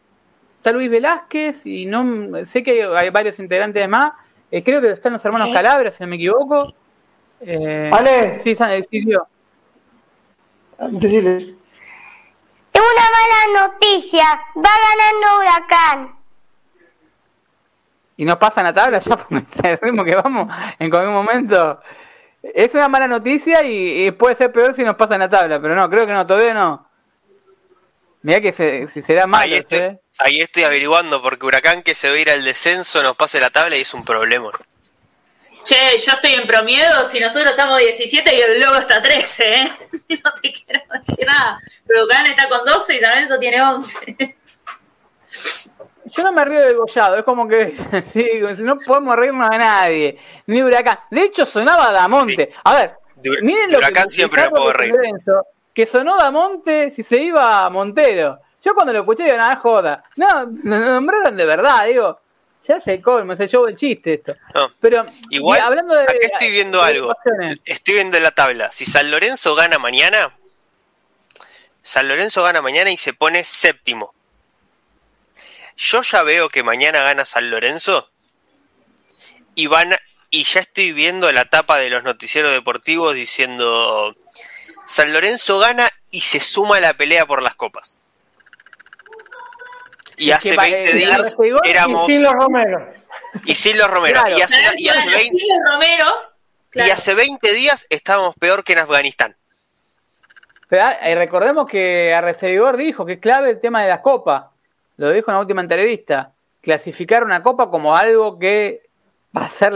está Luis Velázquez y no sé que hay, varios integrantes más. Eh, creo que están los hermanos Calabres, si no me equivoco. Eh, vale. Sí, sí, Es una mala noticia. Va ganando Huracán. Y nos pasan la tabla ya, *laughs* porque el ritmo que vamos en cualquier momento. Es una mala noticia y, puede ser peor si nos pasa en la tabla, pero no, creo que no, todavía no. Mira que si será malo. Ahí estoy, ¿eh? ahí estoy averiguando, porque Huracán que se va a ir al descenso nos pase la tabla y es un problema. Che, yo estoy en promiedo, si nosotros estamos 17 y el logo está 13, ¿eh? *laughs* No te quiero decir nada. Pero Huracán está con 12 y San tiene 11 yo no me río de Gollado, es como que *laughs* sí, no podemos reírnos de nadie, ni Huracán. De hecho, sonaba Damonte. A ver, miren lo Huracán que siempre me puedo reír. que sonó Damonte si se iba a Montero. Yo cuando lo escuché digo, nada, joda. No, me nombraron de verdad, digo, ya se colmo, se llevó el chiste esto. Pero igual, hablando de, acá estoy viendo algo. Estoy viendo la tabla. Si San Lorenzo gana mañana, San Lorenzo gana mañana y se pone séptimo. Yo ya veo que mañana gana San Lorenzo y van y ya estoy viendo la tapa de los noticieros deportivos diciendo San Lorenzo gana y se suma a la pelea por las copas. Y hace 20 días éramos... Y sin los Romero. Y sin los Romero. Y, hace, y, hace 20, y hace 20 días estábamos peor que en Afganistán. Pero, ah, recordemos que Arrecedor dijo que es clave el tema de las copas. Lo dijo en la última entrevista. Clasificar una copa como algo que va a ser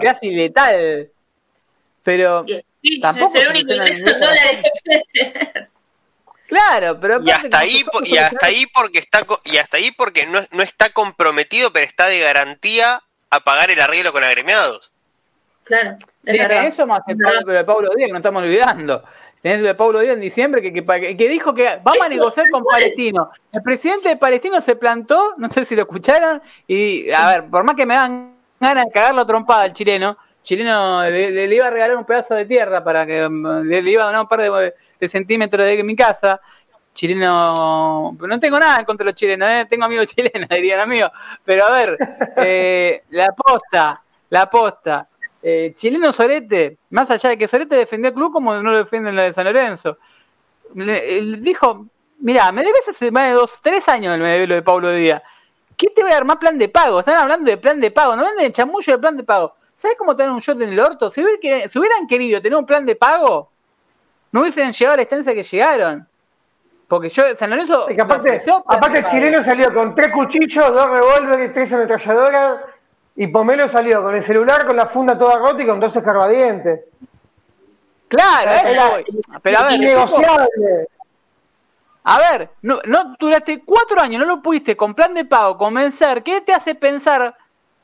casi letal. Pero tampoco es el único dólares Claro, pero y hasta ahí y hasta ahí porque está y hasta ahí porque no, no está comprometido, pero está de garantía a pagar el arreglo con agremiados. Claro. eso más el de Pablo Díaz que no estamos olvidando. Tenés de Pablo Díaz en diciembre que, que, dijo que vamos a negociar con Palestino. El presidente de Palestino se plantó, no sé si lo escucharon, y a ver, por más que me dan ganas de cagarlo trompada al chileno, chileno le, iba a regalar un pedazo de tierra para que le, iba a donar un par de, centímetros de mi casa. Chileno, no tengo nada contra los chilenos, ¿eh? tengo amigos *laughs* chilenos, dirían amigos. Pero a ver, eh, la posta, la posta. Eh, chileno Sorete, más allá de que Sorete defendió el club como no lo defienden la de San Lorenzo, le, dijo: Mira, me debes hace más de dos, tres años el lo de Pablo Díaz. ¿Qué te voy a armar plan de pago? Están hablando de plan de pago, no venden el chamullo de plan de pago. ¿Sabes cómo tener un shot en el orto? Si, hubieran querido tener un plan de pago, no hubiesen llegado a la estancia que llegaron. Porque yo, San Lorenzo. aparte, aparte el chileno salió con tres cuchillos, dos revólveres, tres ametralladoras. Y Pomelo salió con el celular, con la funda toda rota y con dos escarbadientes. Claro, pero a ver. Innegociable. A ver, no, no duraste cuatro años, no lo pudiste con plan de pago convencer. ¿Qué te hace pensar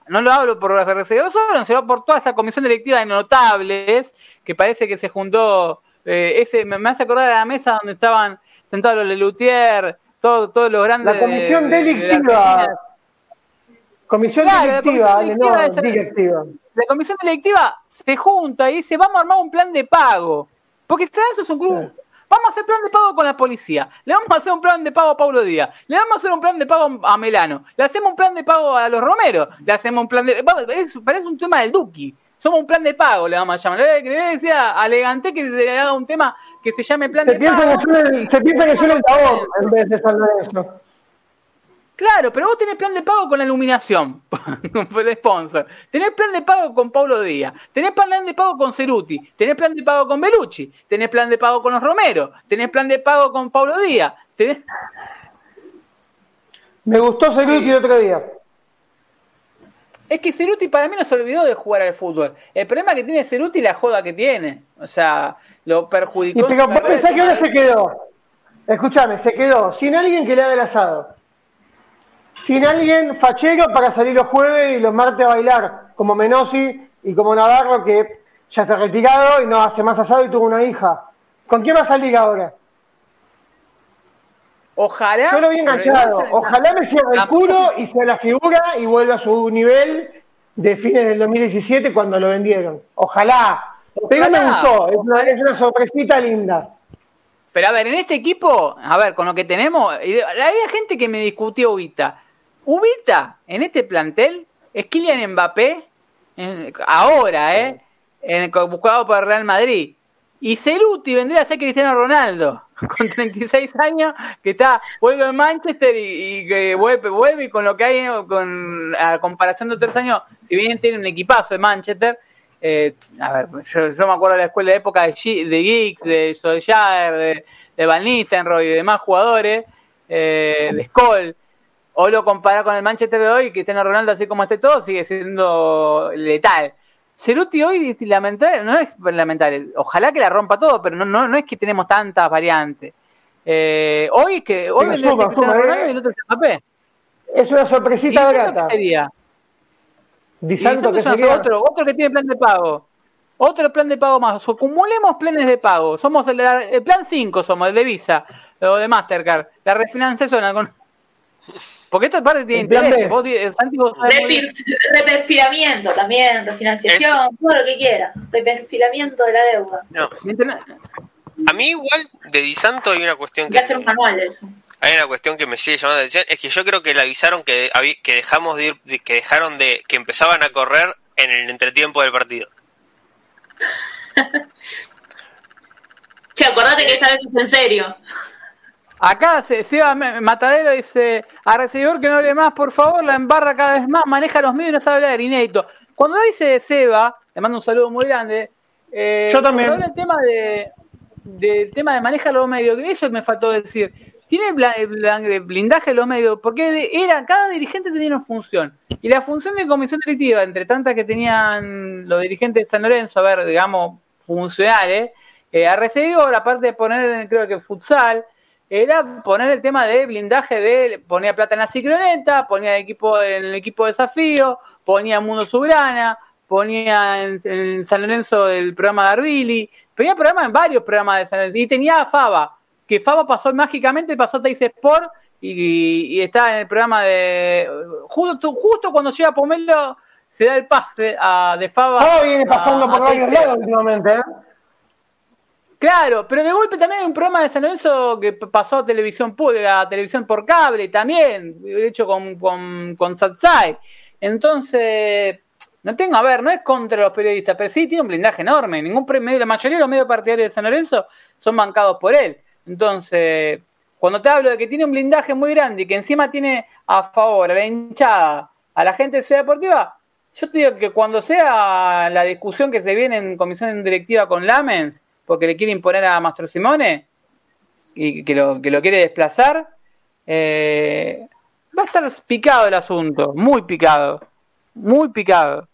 no lo hablo por RCD sino por toda esta comisión directiva de notables, que parece que se juntó, eh, ese me, hace acordar a la mesa donde estaban sentados los Lelutier, todos todo los grandes... La comisión delictiva. Comisión delictiva, no, directiva. La comisión delictiva se junta y dice, vamos a armar un plan de pago. Porque eso es un club... Vamos a hacer plan de pago con la policía. Le vamos a hacer un plan de pago a Paulo Díaz. Le vamos a hacer un plan de pago a Melano. Le hacemos un plan de pago a los Romeros. Le hacemos un plan de. Es, parece un tema del Duki. Somos un plan de pago, le vamos a llamar. Le decía a Legante que le haga un tema que se llame plan de pago. se piensa que suena el tabón en vez de San Lorenzo. Claro, pero vos tenés plan de pago con la iluminación, *laughs* con el sponsor. Tenés plan de pago con Paulo Díaz. Tenés plan de pago con Ceruti. Tenés plan de pago con Belucci. Tenés plan de pago con los Romero. Tenés plan de pago con Paulo Díaz. Me gustó Ceruti el otro día. Es que Ceruti para mí no se olvidó de jugar al fútbol. El problema que tiene Ceruti es la joda que tiene. O sea, lo perjudicó. Y pero vos pensás que ahora se quedó. Escúchame, se quedó sin alguien que le haga el asado sin alguien fachero para salir los jueves y los martes a bailar, como Menosi y como Navarro, que ya está retirado y no hace más asado y tuvo una hija. ¿Con quién va a salir ahora? Ojalá. Yo lo vi enganchado. Ojalá me cierre el culo y sea la figura y vuelva a su nivel de fines del 2017 cuando lo vendieron. Ojalá. Pero me gustó. Es una, es una sorpresita linda. Pero a ver, en este equipo, a ver, con lo que tenemos, había gente que me discutió ahorita. Ubita en este plantel es Kylian Mbappé, ahora, ¿eh? En, buscado por Real Madrid. Y Ceruti vendría a ser Cristiano Ronaldo, *laughs* con 36 años, que está, vuelve a Manchester y, que vuelve, vuelve y con lo que hay, con a comparación de otros años, si bien tiene un equipazo de Manchester, eh, a ver, yo, me acuerdo de la escuela de época de, de Geeks, de Solskjaer, de, de Van Nistelrooy y demás jugadores, eh, de Skoll, o lo compara con el Manchester de hoy, que Cristiano Ronaldo, así como esté todo, sigue siendo letal. Ceruti hoy, lamentable, no es lamentable, ojalá que la rompa todo, pero no, no, no es que tenemos tantas variantes. Eh, hoy es que hoy Cristiano Ronaldo y el otro es Es una sorpresita grata. ¿Qué sería? Disanto que sería... otro, otro que tiene plan de pago. Otro plan de pago más. Acumulemos planes de pago. Somos el, plan 5, somos el de Visa o de Mastercard. La refinanciación con porque esta parte tiene interés. Vos, reperfilamiento también, refinanciación, todo lo que quiera. Reperfilamiento de la deuda. No. A mí igual de Disanto hay una cuestión que... hacer un manual eso. Hay una cuestión que me sigue llamando la atención, es que yo creo que le avisaron que, que dejamos de ir, que dejaron de, que empezaban a correr en el entretiempo del partido. *laughs* Che, acordate que esta vez es en serio. Acá Seba Matadero dice, a recibidor que no hable más, por favor, la embarra cada vez más, maneja los medios y no sabe hablar, inédito. Cuando dice Seba, le mando un saludo muy grande, eh, Yo también. el tema de, de tema de maneja los medios, eso me faltó decir. Tiene blindaje los medios, porque era, cada dirigente tenía una función. Y la función de comisión directiva, entre tantas que tenían los dirigentes de San Lorenzo, a ver, digamos, funcionales, eh, a recibidor, aparte de poner, creo que futsal, era poner el tema de blindaje de ponía plata en la cicloneta, ponía el equipo en el equipo de desafío, ponía Mundo Subrana, ponía en, San Lorenzo el programa de Arbili, ponía programas en varios programas de San Lorenzo, y tenía a Faba, que Faba pasó mágicamente, pasó a Teis Sport y, está en el programa de justo, justo cuando llega Pomelo se da el pase a, de Faba. Faba viene pasando por varios lados últimamente, ¿eh? Claro, pero de golpe también hay un programa de San Lorenzo que pasó a televisión a televisión por cable también, hecho con, con, con Satsai. Entonces, no tengo, a ver, no es contra los periodistas, pero sí tiene un blindaje enorme. Ningún medio, la mayoría de los medios partidarios de San Lorenzo son bancados por él. Entonces, cuando te hablo de que tiene un blindaje muy grande y que encima tiene a favor a la hinchada, a la gente de Ciudad Deportiva, yo te digo que cuando sea la discusión que se viene en comisión directiva con Lamens, porque le quiere imponer a Mastro Simone y que lo, que lo quiere desplazar, eh, va a estar picado el asunto, muy picado, muy picado.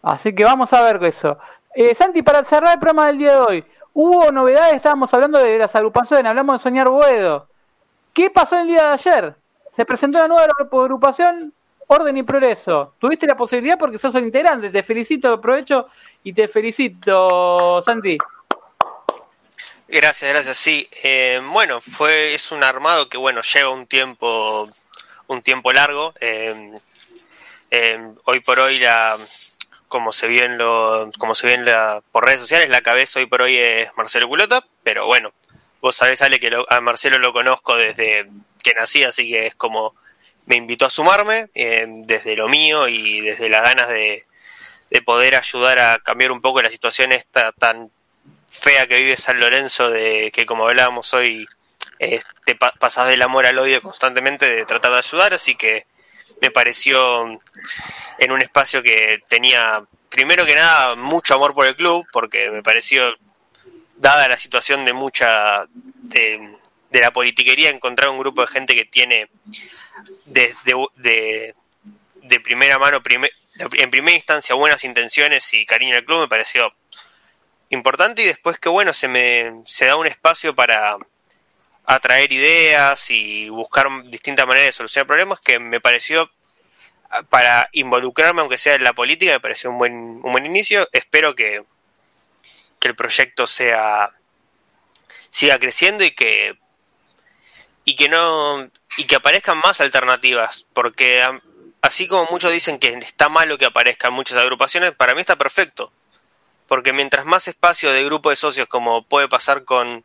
Así que vamos a ver eso. Eh, Santi, para cerrar el programa del día de hoy, hubo novedades, estábamos hablando de las agrupaciones, hablamos de Soñar Boedo. ¿Qué pasó el día de ayer? Se presentó la nueva agrupación Orden y Progreso. Tuviste la posibilidad porque sos el integrante. Te felicito, aprovecho y te felicito, Santi. Gracias, gracias. Sí, eh, bueno, fue es un armado que bueno lleva un tiempo un tiempo largo. Eh, eh, hoy por hoy la como se vio en lo, como se ve la, por redes sociales la cabeza hoy por hoy es Marcelo Culota, pero bueno, vos sabés Ale que a Marcelo lo conozco desde que nací, así que es como me invitó a sumarme desde lo mío y desde las ganas de, de poder ayudar a cambiar un poco la situación esta tan fea que vive San Lorenzo, de que como hablábamos hoy, eh, te pasas del amor al odio constantemente, de tratar de ayudar, así que me pareció en un espacio que tenía, primero que nada, mucho amor por el club, porque me pareció, dada la situación de mucha, de, la politiquería, encontrar un grupo de gente que tiene desde de, de primera mano, en primera instancia, buenas intenciones y cariño al club, me pareció importante y después que bueno, se me se da un espacio para atraer ideas y buscar distintas maneras de solucionar problemas que me pareció para involucrarme aunque sea en la política me pareció un buen un buen inicio. Espero que que el proyecto sea siga creciendo y que y que no y que aparezcan más alternativas porque así como muchos dicen que está malo que aparezcan muchas agrupaciones para mí está perfecto porque mientras más espacio de grupo de socios, como puede pasar con,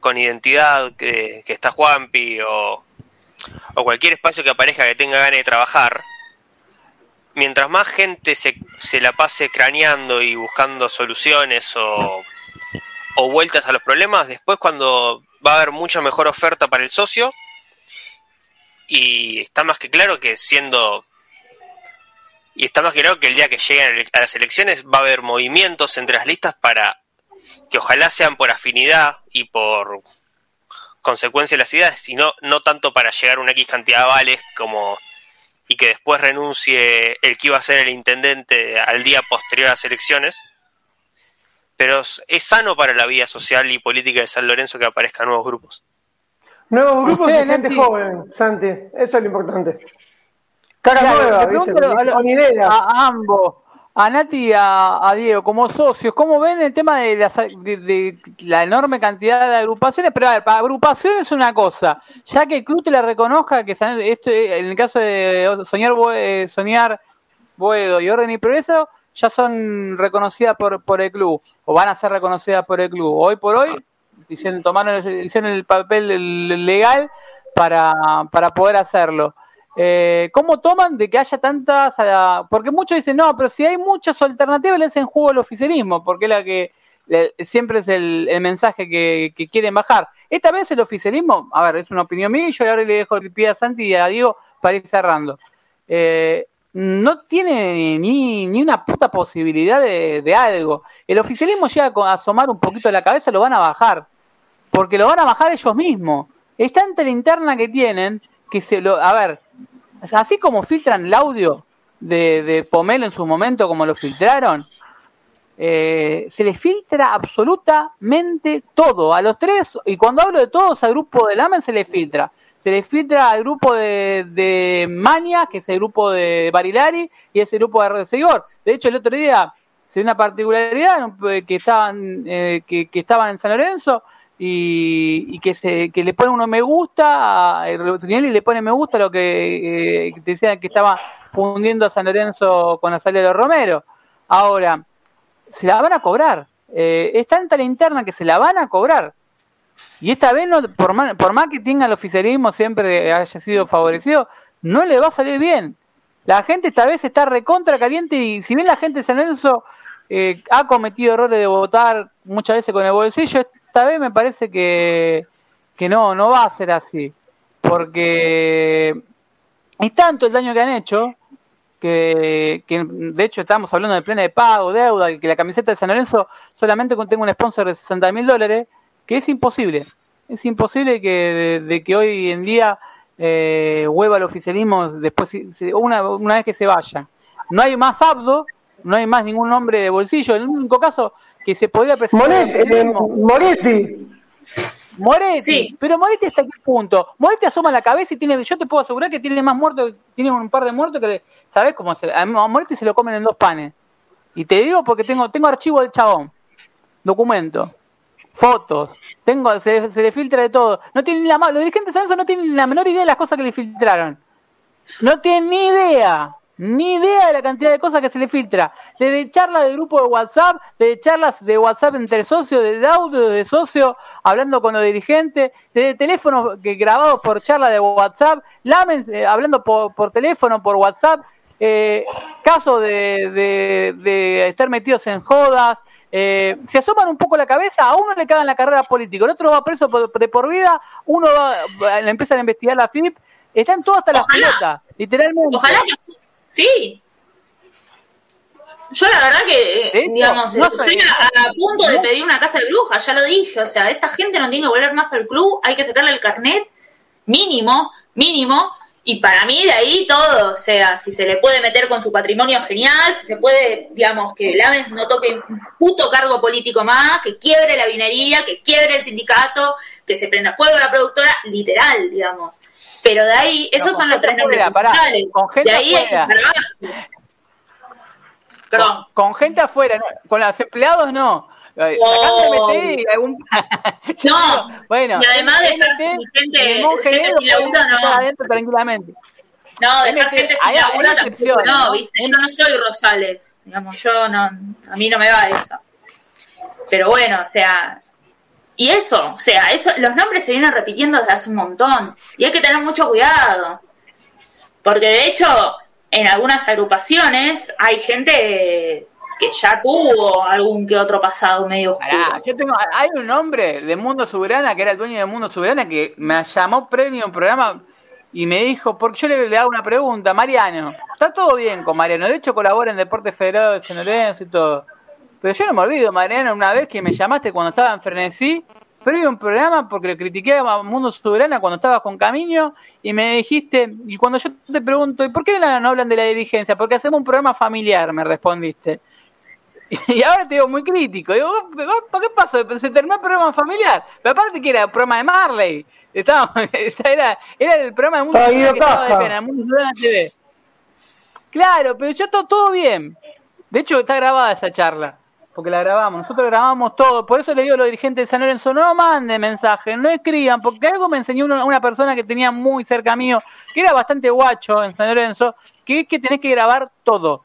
con Identidad, que, está Juanpi, o, o cualquier espacio que aparezca que tenga ganas de trabajar, mientras más gente se, se la pase craneando y buscando soluciones o, o vueltas a los problemas, después cuando va a haber mucha mejor oferta para el socio, y está más que claro que siendo y está más claro que el día que lleguen a las elecciones va a haber movimientos entre las listas para que ojalá sean por afinidad y por consecuencia de las ideas, sino no tanto para llegar a una X cantidad de vales como y que después renuncie el que iba a ser el intendente al día posterior a las elecciones. Pero es sano para la vida social y política de San Lorenzo que aparezcan nuevos grupos. Nuevos grupos de gente joven, Santi, eso es lo importante. A, ambos, a Nati y a, Diego, como socios, ¿cómo ven el tema de la, enorme cantidad de agrupaciones? Pero a ver, para agrupaciones es una cosa, ya que el club te la reconozca, que esto, en el caso de Soñar, eh, Soñar Boedo y Orden y Progreso, ya son reconocidas por, por el club, o van a ser reconocidas por el club. Hoy por hoy, dicen, tomaron hicieron el papel legal para, para poder hacerlo. Eh, ¿Cómo toman de que haya tantas? Porque muchos dicen, no, pero si hay muchas alternativas, le hacen juego al oficialismo, porque es la que siempre es el, mensaje que, quieren bajar. Esta vez el oficialismo, a ver, es una opinión mía y yo ahora le dejo el pie a Santi y a Diego para ir cerrando. Eh, no tiene ni, ni, una puta posibilidad de, algo. El oficialismo llega a asomar un poquito la cabeza, lo van a bajar. Porque lo van a bajar ellos mismos. Es tanta la interna que tienen que se lo. A ver, así como filtran el audio de, de Pomelo en su momento, como lo filtraron, eh, se les filtra absolutamente todo. A los tres, y cuando hablo de todos, al grupo de Lamen se les filtra. Se les filtra al grupo de, de Mania, que es el grupo de Barilari, y ese grupo de Seguidor. De hecho, el otro día se una particularidad que estaban, eh, que, estaban en San Lorenzo y, que se que le pone uno me gusta a, y le pone me gusta lo que eh, decían que estaba fundiendo a San Lorenzo con Azalea Romero. Ahora, se la van a cobrar. Eh, es tanta la interna que se la van a cobrar. Y esta vez, no, por, más, por más que tenga el oficialismo siempre haya sido favorecido, no le va a salir bien. La gente esta vez está recontra caliente y si bien la gente de San Lorenzo eh, ha cometido errores de votar muchas veces con el bolsillo, esta vez me parece que, que no, no va a ser así. Porque es tanto el daño que han hecho que, de hecho estamos hablando de plena de pago, deuda, que la camiseta de San Lorenzo solamente contenga un sponsor de 60 mil dólares, que es imposible. Es imposible que, de, que hoy en día eh, hueva el oficialismo después una, una vez que se vaya. No hay más abdo, no hay más ningún nombre de bolsillo. El único caso que se podría presentar. Moretti. Moretti, pero Moretti hasta qué punto? Moretti asoma la cabeza y tiene, yo te puedo asegurar que tiene más muertos, tiene un par de muertos que, ¿sabes cómo se, a Moretti se lo comen en dos panes. Y te digo porque tengo, tengo archivo del chabón, documento, fotos, tengo, se, le filtra de todo. No tienen la, los dirigentes de eso no tienen la menor idea de las cosas que le filtraron. No tienen ni idea ni idea de la cantidad de cosas que se le filtra. Desde charlas de grupo de WhatsApp, desde charlas de WhatsApp entre socios, de audio de socios, hablando con los dirigentes, desde teléfonos grabados por charla de WhatsApp, lamen, eh, hablando por, por, teléfono, por WhatsApp, eh, casos de, de, estar metidos en jodas. Eh, se asoman un poco la cabeza, a uno le cagan la carrera política, el otro va preso de por vida, uno va, le empiezan a investigar la FIP, están todas hasta las pelotas, literalmente. Ojalá que Sí. Yo la verdad que, digamos, estoy a, punto de pedir una casa de brujas, ya lo dije, o sea, esta gente no tiene que volver más al club, hay que sacarle el carnet mínimo, mínimo, y para mí de ahí todo, o sea, si se le puede meter con su patrimonio genial, si se puede, digamos, que Lames no toque un puto cargo político más, que quiebre la vinería, que quiebre el sindicato, que se prenda fuego a la productora, literal, digamos. Pero de ahí, esos son los tres nombres Con gente de ahí afuera. Perdón. Con, gente afuera, con los empleados no. Oh. algún... *laughs* no, bueno, y además dejar gente, gente sin laburo no. Adentro, tranquilamente. No, dejar gente sin laburo tampoco, no, viste, yo no soy Rosales, digamos, yo no, a mí no me va eso. Pero bueno, o sea, y eso, o sea, eso, los nombres se vienen repitiendo desde hace un montón. Y hay que tener mucho cuidado. Porque de hecho, en algunas agrupaciones hay gente que ya tuvo algún que otro pasado medio oscuro. hay un hombre de Mundo Soberana que era el dueño de Mundo Soberana que me llamó premio en un programa y me dijo, porque yo le, hago una pregunta, Mariano, está todo bien con Mariano, de hecho colabora en Deportes Federados de San Lorenzo y todo. Pero yo no me olvido, Mariano, una vez que me llamaste cuando estaba en Frenesí, pero un programa porque le critiqué a Mundo Soberana cuando estabas con Camino y me dijiste, y cuando yo te pregunto, ¿y por qué no hablan de la dirigencia? Porque hacemos un programa familiar, me respondiste. *laughs* Y ahora te digo muy crítico. Digo, ¿por qué pasó? Se terminó el programa familiar. Pero aparte que era el programa de Marley. *laughs* Estaba, era, era el programa de Mundo Soberana que estaba de pena, Mundo Soberana TV. Claro, pero ya todo, todo bien. De hecho, está grabada esa charla porque la grabamos, nosotros grabamos todo, por eso le digo a los dirigentes de San Lorenzo, no manden mensajes, no escriban, porque algo me enseñó una, persona que tenía muy cerca mío, que era bastante guacho en San Lorenzo, que es que tenés que grabar todo.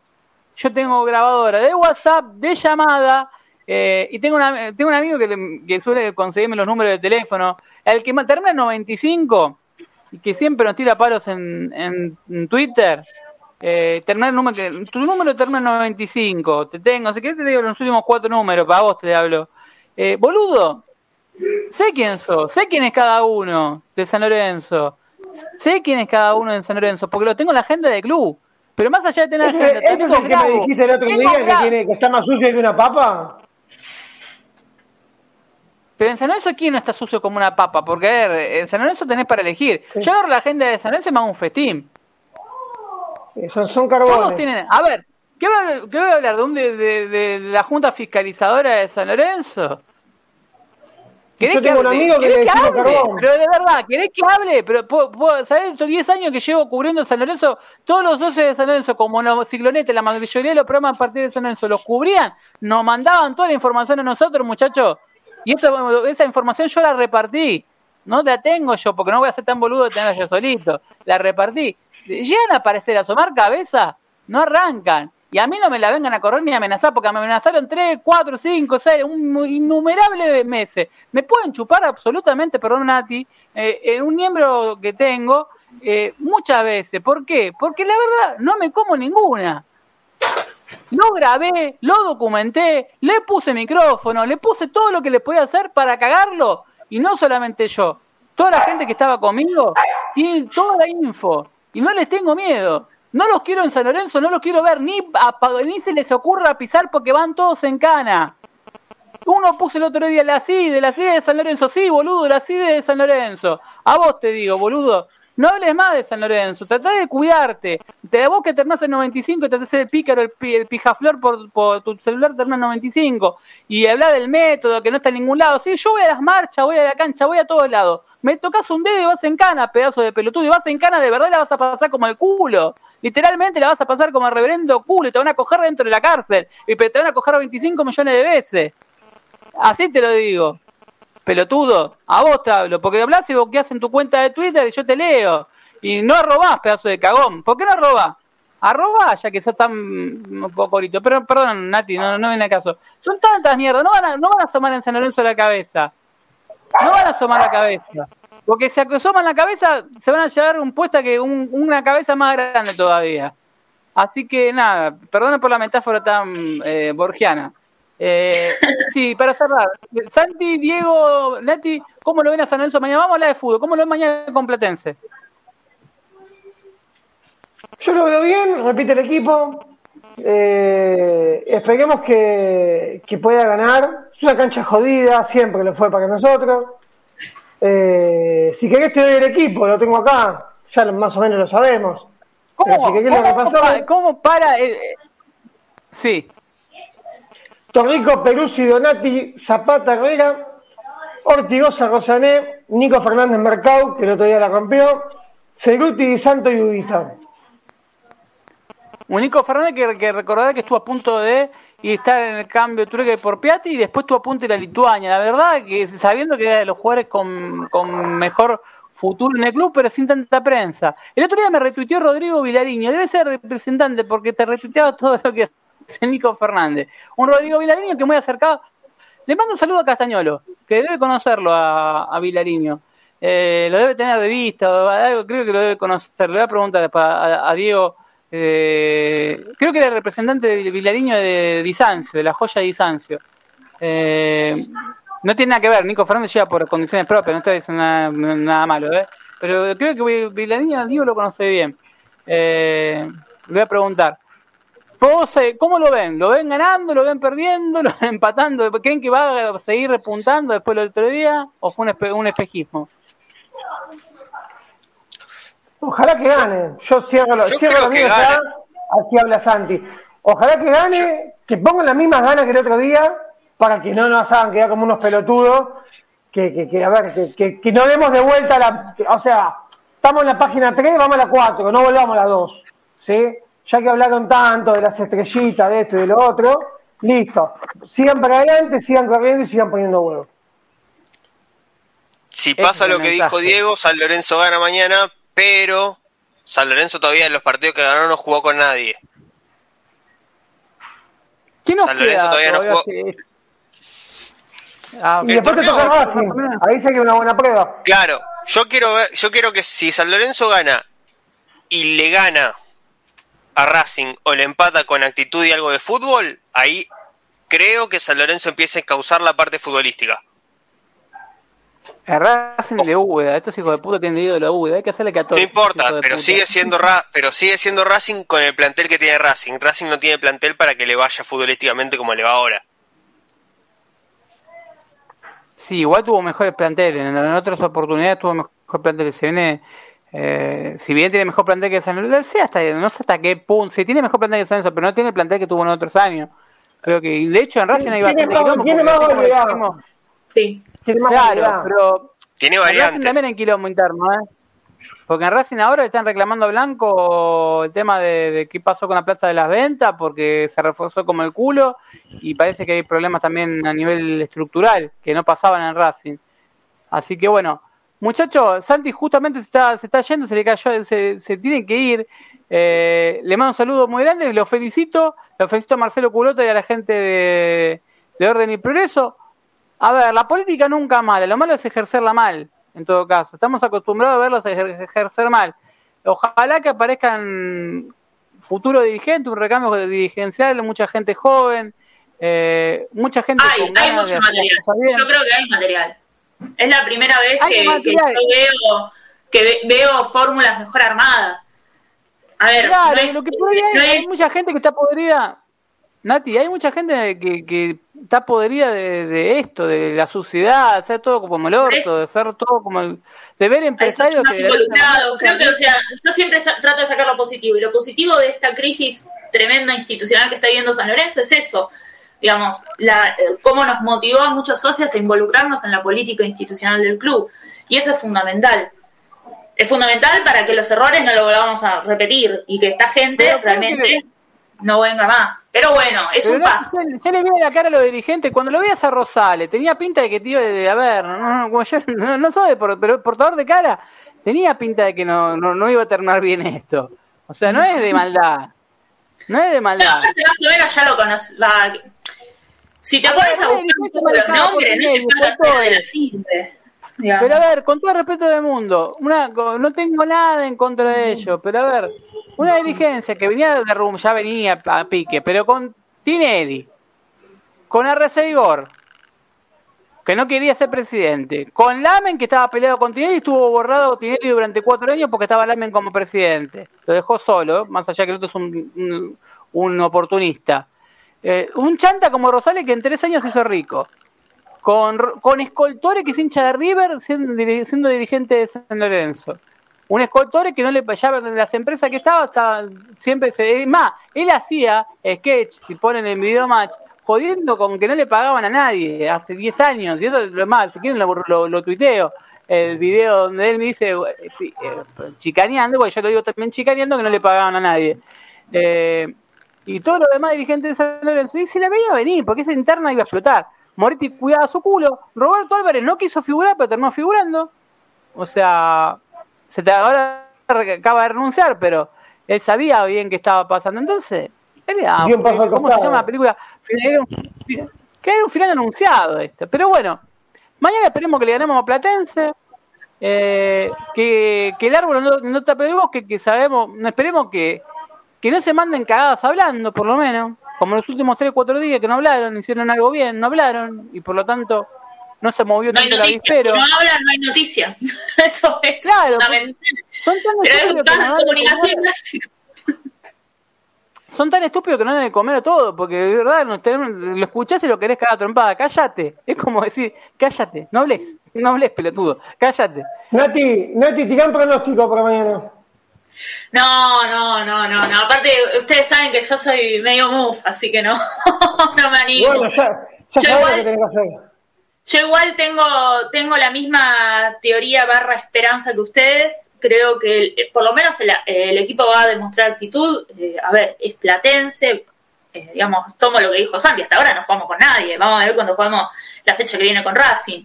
Yo tengo grabadora de WhatsApp, de llamada, eh, y tengo, una, tengo un amigo que, suele conseguirme los números de teléfono, el que termina en 95 y que siempre nos tira palos en, en Twitter, Eh, terminar número, tu número termina en 95. Te tengo, así que te digo los últimos cuatro números, para vos te hablo. Eh, boludo, sé quién sos, sé quién es cada uno de San Lorenzo. Sé quién es cada uno de San Lorenzo, porque lo tengo en la agenda del club. Pero más allá de tener la agenda, tengo es el que me dijiste el otro día que, tiene, que está más sucio que una papa? Pero en San Lorenzo, ¿quién no está sucio como una papa? Porque, a ver, en San Lorenzo tenés para elegir. Yo agarro la agenda de San Lorenzo y me hago un festín. Son, son carbones. Todos tienen. A ver, ¿qué voy a, hablar? ¿De, un, de, de, la Junta Fiscalizadora de San Lorenzo? ¿Querés Yo que tengo hable? un amigo que, le hable? Pero de verdad, ¿querés que hable? Pero, ¿sabés? Esos 10 años que llevo cubriendo San Lorenzo, todos los 12 de San Lorenzo, como los ciclonetes, la mayoría de los programas a partir de San Lorenzo, los cubrían, nos mandaban toda la información a nosotros, muchachos. Y eso, esa información yo la repartí. No la tengo yo, porque no voy a ser tan boludo de tenerla yo solito. La repartí. Llegan a aparecer, a asomar cabeza, no arrancan. Y a mí no me la vengan a correr ni a amenazar, porque me amenazaron 3, 4, 5, 6, un innumerable meses. Me pueden chupar absolutamente, perdón Nati, eh, en un miembro que tengo eh, muchas veces. ¿Por qué? Porque la verdad no me como ninguna. Lo grabé, lo documenté, le puse micrófono, le puse todo lo que le podía hacer para cagarlo. Y no solamente yo, toda la gente que estaba conmigo tiene toda la info. Y no les tengo miedo. No los quiero en San Lorenzo, no los quiero ver, ni, ni se les ocurra pisar porque van todos en cana. Uno puso el otro día la CIDE, la CIDE de San Lorenzo. Sí, boludo, la CIDE de San Lorenzo. A vos te digo, boludo. No hables más de San Lorenzo, trata de cuidarte. Te vos que terminás en 95 y te haces el pícaro, el, pijaflor por, tu celular terminás en 95. Y habla del método, que no está en ningún lado. Sí, yo voy a las marchas, voy a la cancha, voy a todos lados. Me tocas un dedo y vas en cana, pedazo de pelotudo. Y vas en cana, de verdad la vas a pasar como el culo. Literalmente la vas a pasar como el reverendo culo y te van a coger dentro de la cárcel. Y te van a coger 25 millones de veces. Así te lo digo pelotudo, a vos te hablo, porque hablas y haces en tu cuenta de Twitter y yo te leo. Y no arrobás, pedazo de cagón. ¿Por qué no arrobás? Arroba, ya que sos tan un poco ahorita. Pero perdón, Nati, no, no viene a caso. Son tantas mierdas, no van a, no van a asomar en San Lorenzo la cabeza. No van a asomar la cabeza. Porque si asoman la cabeza, se van a llevar un puesta que una cabeza más grande todavía. Así que nada, perdona por la metáfora tan eh, borgiana. Eh, *laughs* sí, para cerrar. Santi, Diego, Nati, ¿cómo lo ven a San Lorenzo mañana? Vamos a hablar de fútbol. ¿Cómo lo ven mañana con Platense? Yo lo veo bien, repite el equipo. Eh, esperemos que, pueda ganar. Es una cancha jodida, siempre lo fue para nosotros. Eh, si querés te doy el equipo, lo tengo acá. Ya más o menos lo sabemos. ¿Cómo, ¿cómo, para? sí. Torrico, Peruzzi, Donati, Zapata, Herrera, Ortigosa, Rosané, Nico Fernández Mercado, que el otro día la rompió, Ceruti, Santo y. Un Nico Fernández que, que recordar que estuvo a punto de estar en el cambio Truque por Piatti y después estuvo a punto de la Lituania. La verdad que sabiendo que era de los jugadores con, con mejor futuro en el club, pero sin tanta prensa. El otro día me retuiteó Rodrigo Vilariño, debe ser representante porque te retuiteaba todo lo que Nico Fernández. Un Rodrigo Vilariño que muy acercado. Le mando un saludo a Castañolo, que debe conocerlo a, a Vilariño. Eh, lo debe tener de vista, creo que lo debe conocer. Le voy a preguntar a, Diego. Eh, creo que era el representante de Vilariño de Disancio, de la joya de Disancio. Eh, no tiene nada que ver, Nico Fernández llega por condiciones propias, no estoy diciendo nada, malo, ¿eh? Pero creo que Vilariño, Diego lo conoce bien. le voy a preguntar. ¿Cómo lo ven? ¿Lo ven ganando? ¿Lo ven perdiendo? *laughs* ¿Lo ven empatando? ¿Creen que va a seguir repuntando después del otro día? ¿O fue un, espejismo? Ojalá que gane. Yo cierro, lo, cierro la así habla Santi. Ojalá que gane, que pongan las mismas ganas que el otro día, para que no nos hagan quedar como unos pelotudos, que, que, a ver, que, que, no demos de vuelta la... O sea, estamos en la página 3, vamos a la 4, no volvamos a la 2. ¿Sí? Ya que hablaron tanto de las estrellitas, de esto y de lo otro, listo. Sigan para adelante, sigan corriendo y sigan poniendo huevos. Si pasa lo que dijo Diego, San Lorenzo gana mañana, pero San Lorenzo todavía en los partidos que ganó no jugó con nadie. ¿Quién nos San Lorenzo todavía, no jugó. Ah, y después te toca Racing. Ahí que una buena prueba. Claro, yo quiero ver, yo quiero que si San Lorenzo gana y le gana a Racing o le empata con actitud y algo de fútbol, ahí creo que San Lorenzo empieza a causar la parte futbolística. El Racing de Úbeda, estos hijos de puta tienen ido de la Úbeda, hay que hacerle 14. No importa, pero sigue siendo pero sigue siendo Racing con el plantel que tiene Racing. Racing no tiene plantel para que le vaya futbolísticamente como le va ahora. Sí, igual tuvo mejores planteles, en, otras oportunidades tuvo mejor plantel. Se viene, eh, si bien tiene mejor plantel que San Lorenzo, hasta, no sé hasta qué punto, si tiene mejor plantel que San Lorenzo, pero no tiene el plantel que tuvo en otros años. Creo que, de hecho, en Racing hay bastante quilombo. Sí. Claro, pero. Tiene variantes. también en quilombo interno, ¿eh? Porque en Racing ahora están reclamando a Blanco el tema de, qué pasó con la plaza de las ventas, porque se reforzó como el culo y parece que hay problemas también a nivel estructural que no pasaban en Racing. Así que bueno, muchachos, Santi justamente se está, se está yendo, se le cayó, se, se tiene que ir. Eh, le mando un saludo muy grande, lo felicito, lo felicito a Marcelo Culota y a la gente de, de Orden y Progreso. A ver, la política nunca mala, lo malo es ejercerla mal en todo caso. Estamos acostumbrados a verlos ejercer mal. Ojalá que aparezcan futuros dirigentes, un recambio dirigencial, mucha gente joven, eh, mucha gente hay, hay mucho material. Yo creo que hay material. Es la primera vez que, yo veo que veo fórmulas mejor armadas. A ver, claro, lo que hay mucha gente que está podrida. Nati, hay mucha gente que, que está podrida de, esto, de la suciedad, de hacer todo como el orto, de hacer todo como el, de ver empresarios que Creo que, o sea, yo siempre trato de sacar lo positivo, y lo positivo de esta crisis tremenda institucional que está viviendo San Lorenzo es eso, digamos, la, cómo nos motivó a muchos socios a involucrarnos en la política institucional del club, y eso es fundamental. Es fundamental para que los errores no lo volvamos a repetir y que esta gente realmente no venga más. Pero bueno, es un paso. Ya, le vi la cara a los dirigentes. Cuando lo veías a Rosales, tenía pinta de que tío de, a ver, no, no, yo, no, soy pero portador de cara, tenía pinta de que no, no, iba a terminar bien esto. O sea, no es de maldad. No es de *laughs* maldad. No, más o menos ya lo conoces. Si te pones a buscar un nombres, no se de la simple. Pero a ver, con todo el respeto del mundo, una, no tengo nada en contra de ello, pero a ver, una dirigencia que venía de Rum, ya venía a pique, pero con Tinelli, con Igor, que no quería ser presidente, con Lamen, que estaba peleado con Tinelli, estuvo borrado Tinelli durante cuatro años porque estaba Lamen como presidente. Lo dejó solo, más allá que el otro es un, un, oportunista. Eh, un chanta como Rosales que en tres años se hizo rico con, con Escoltore, que es hincha de River, siendo, siendo dirigente de San Lorenzo. Un Escoltore que no le payaba de las empresas que estaba, estaba siempre se. más, él hacía sketch, si ponen en video match, jodiendo con que no le pagaban a nadie hace 10 años. Y eso es lo más, si quieren lo, lo, tuiteo. El video donde él me dice, eh, eh, chicaneando, porque yo lo digo también chicaneando, que no le pagaban a nadie. Eh, y todos los demás dirigentes de San Lorenzo, y se le veía venir, porque esa interna iba a explotar. Moretti cuidaba su culo. Roberto Álvarez no quiso figurar, pero terminó figurando. O sea, se te, ahora acaba de renunciar, pero él sabía bien qué estaba pasando. Entonces, era, ¿cómo se llama la película? Que era un final anunciado esto. Pero bueno, mañana esperemos que le ganemos a Platense. Eh, que, que, el árbol no, no tape el bosque, que sabemos, no esperemos que, que no se manden cagadas hablando, por lo menos como los últimos 3 o 4 días que no hablaron, hicieron algo bien, no hablaron, y por lo tanto no se movió tanto el avispero. Si no hablan, no hay noticia. *laughs* Eso es claro, Son tan estúpidos que no comunicación Son tan estúpidos que no deben comer a todo, porque de verdad lo escuchás y lo querés cagar trompada. Cállate. Es como decir, cállate, no hables, no hables, pelotudo, cállate. Nati, Nati, tirá pronóstico para mañana. No, no, no, no, no. Aparte, ustedes saben que yo soy medio move, así que no, *laughs* no me animo. Bueno, ya, ya yo, igual, que hacer. yo igual tengo, tengo la misma teoría barra esperanza que ustedes. Creo que por lo menos el, equipo va a demostrar actitud. Eh, a ver, es platense. Eh, digamos, tomo lo que dijo Santi. Hasta ahora no jugamos con nadie. Vamos a ver cuando jugamos la fecha que viene con Racing.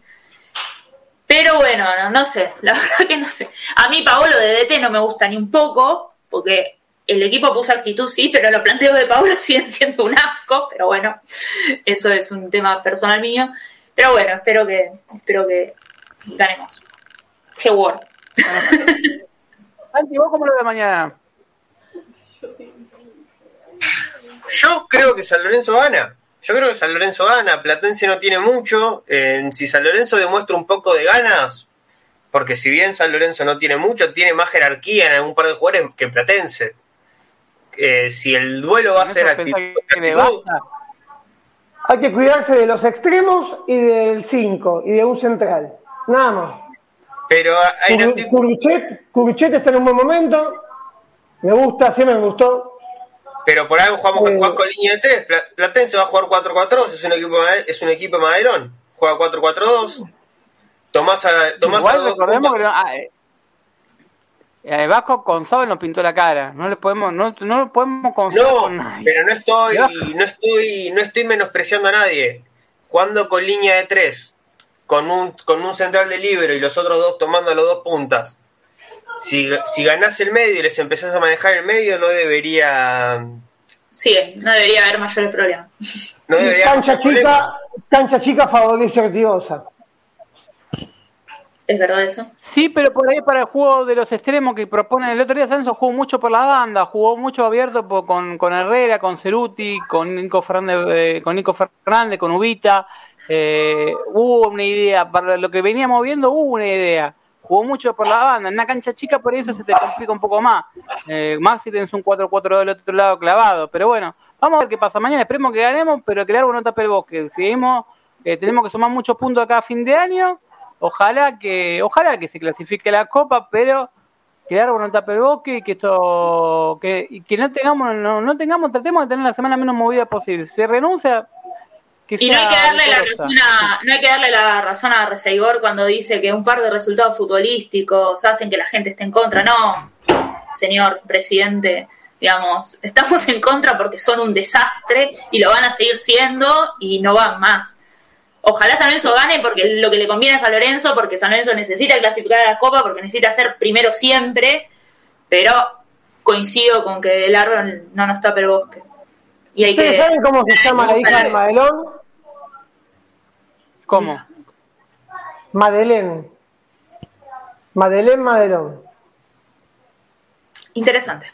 Pero bueno, no, sé, la *laughs* verdad que no sé. A mí Paolo de DT no me gusta ni un poco, porque el equipo puso actitud, sí, pero los planteos de Paolo *laughs* siguen siendo un asco, pero bueno, eso es un tema personal mío. Pero bueno, espero que, espero que ganemos. Qué word. Anti, ¿vos cómo lo ves mañana? Yo creo que San Lorenzo gana. Yo creo que San Lorenzo gana. Platense no tiene mucho. Eh, si San Lorenzo demuestra un poco de ganas, porque si bien San Lorenzo no tiene mucho, tiene más jerarquía en algún par de jugadores que Platense. Eh, si el duelo va a ser actitud, hay que cuidarse de los extremos y del 5 y de un central. Nada más. Pero hay Curuchet, está en un buen momento. Me gusta, siempre me gustó. Pero por algo jugamos eh, con línea de 3. Platense va a jugar 4-4-2, es un equipo es un equipo maderón. Juega 4-4-2. Tomás a, Tomás Igual recordemos que ah, eh, eh, Vasco con Sábado nos pintó la cara. No le podemos, no, no lo podemos confiar no, pero no estoy, no estoy, no estoy menospreciando a nadie. Jugando con línea de tres, con un, con un central de libro y los otros dos tomando las dos puntas. Si, si ganás el medio y les empezás a manejar el medio, no debería. Sí, no debería haber mayores problemas. No debería cancha chica, cancha chica favorece Ortigosa. ¿Es verdad eso? Sí, pero por ahí para el juego de los extremos que proponen el otro día, Sanso jugó mucho por la banda, jugó mucho abierto con, con Herrera, con Ceruti, con Nico Fernández, eh, con Nico Fernández, con Ubita. Eh, hubo una idea, para lo que veníamos viendo hubo una idea. Jugó mucho por la banda, en una cancha chica por eso se te complica un poco más. Eh, más si tienes un 4-4 del otro lado clavado. Pero bueno, vamos a ver qué pasa mañana. Esperemos que ganemos, pero que el árbol no tape el bosque. Seguimos, tenemos que sumar muchos puntos acá a fin de año ojalá que ojalá que se clasifique la copa pero que el no tape el bosque y que esto que, que no tengamos no, no, tengamos tratemos de tener la semana menos movida posible si se renuncia y no hay que darle la razón a, no hay que darle la razón a Reseigor cuando dice que un par de resultados futbolísticos hacen que la gente esté en contra. No señor presidente digamos estamos en contra porque son un desastre y lo van a seguir siendo y no van más. Ojalá San Lorenzo gane porque lo que le conviene a San Lorenzo, porque San Lorenzo necesita clasificar a la Copa, porque necesita ser primero siempre, pero coincido con que el árbol no nos tape el bosque. Y hay ¿Ustedes saben cómo se llama la hija de Madelón? ¿Cómo? Madeleine. Madeleine Madelón. Interesante.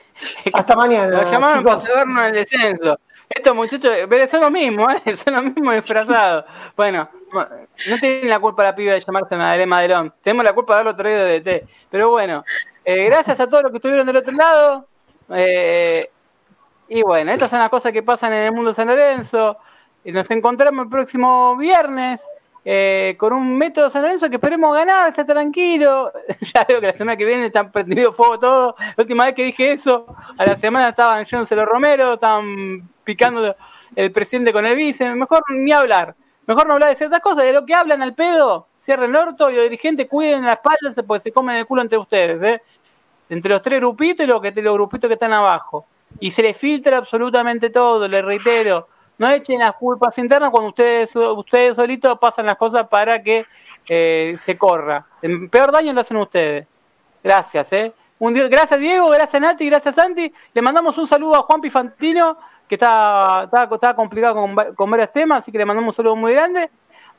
Hasta mañana. Lo llamaron para salvarnos el descenso. Estos muchachos son lo mismo, *laughs* ¿eh? son lo mismo disfrazados. Bueno, no tienen la culpa la piba de llamarse Madeleine Madelón. Tenemos la culpa de haberlo traído de DT. Pero bueno, eh, gracias a todos los que estuvieron del otro lado. Eh, y bueno, estas son las cosas que pasan en el mundo San Lorenzo. Nos encontramos el próximo viernes. Eh, con un método San Lorenzo que esperemos ganar, está tranquilo. *laughs* ya veo que la semana que viene están prendido fuego todo. La última vez que dije eso, a la semana estaban yéndose los Romero, estaban picando el presidente con el vice. Mejor ni hablar. Mejor no hablar de ciertas cosas. De lo que hablan al pedo, cierren el orto y los dirigentes cuiden la espalda porque se comen el culo entre ustedes. ¿eh? Entre los tres grupitos y los, que, los grupitos que están abajo. Y se les filtra absolutamente todo, les reitero no echen las culpas internas cuando ustedes, ustedes solitos pasan las cosas para que eh, se corra. El peor daño lo hacen ustedes. Gracias, ¿eh? Un, gracias Diego, gracias Nati, gracias Santi. Le mandamos un saludo a Juan Pifantino, que está, está, complicado con, con, varios temas, así que le mandamos un saludo muy grande.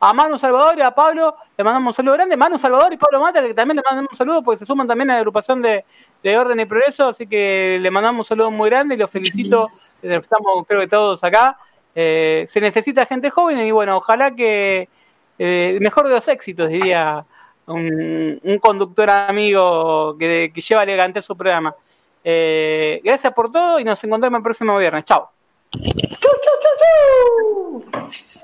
A Manu Salvador y a Pablo le mandamos un saludo grande. Manu Salvador y Pablo Mata, que también le mandamos un saludo porque se suman también a la agrupación de, de Orden y Progreso, así que le mandamos un saludo muy grande y los felicito. Estamos creo que todos acá. Eh, se necesita gente joven y bueno, ojalá que eh, mejor de los éxitos, diría un, conductor amigo que, lleva elegante su programa. Eh, gracias por todo y nos encontramos el próximo viernes. Chao. Chau, chau, chau,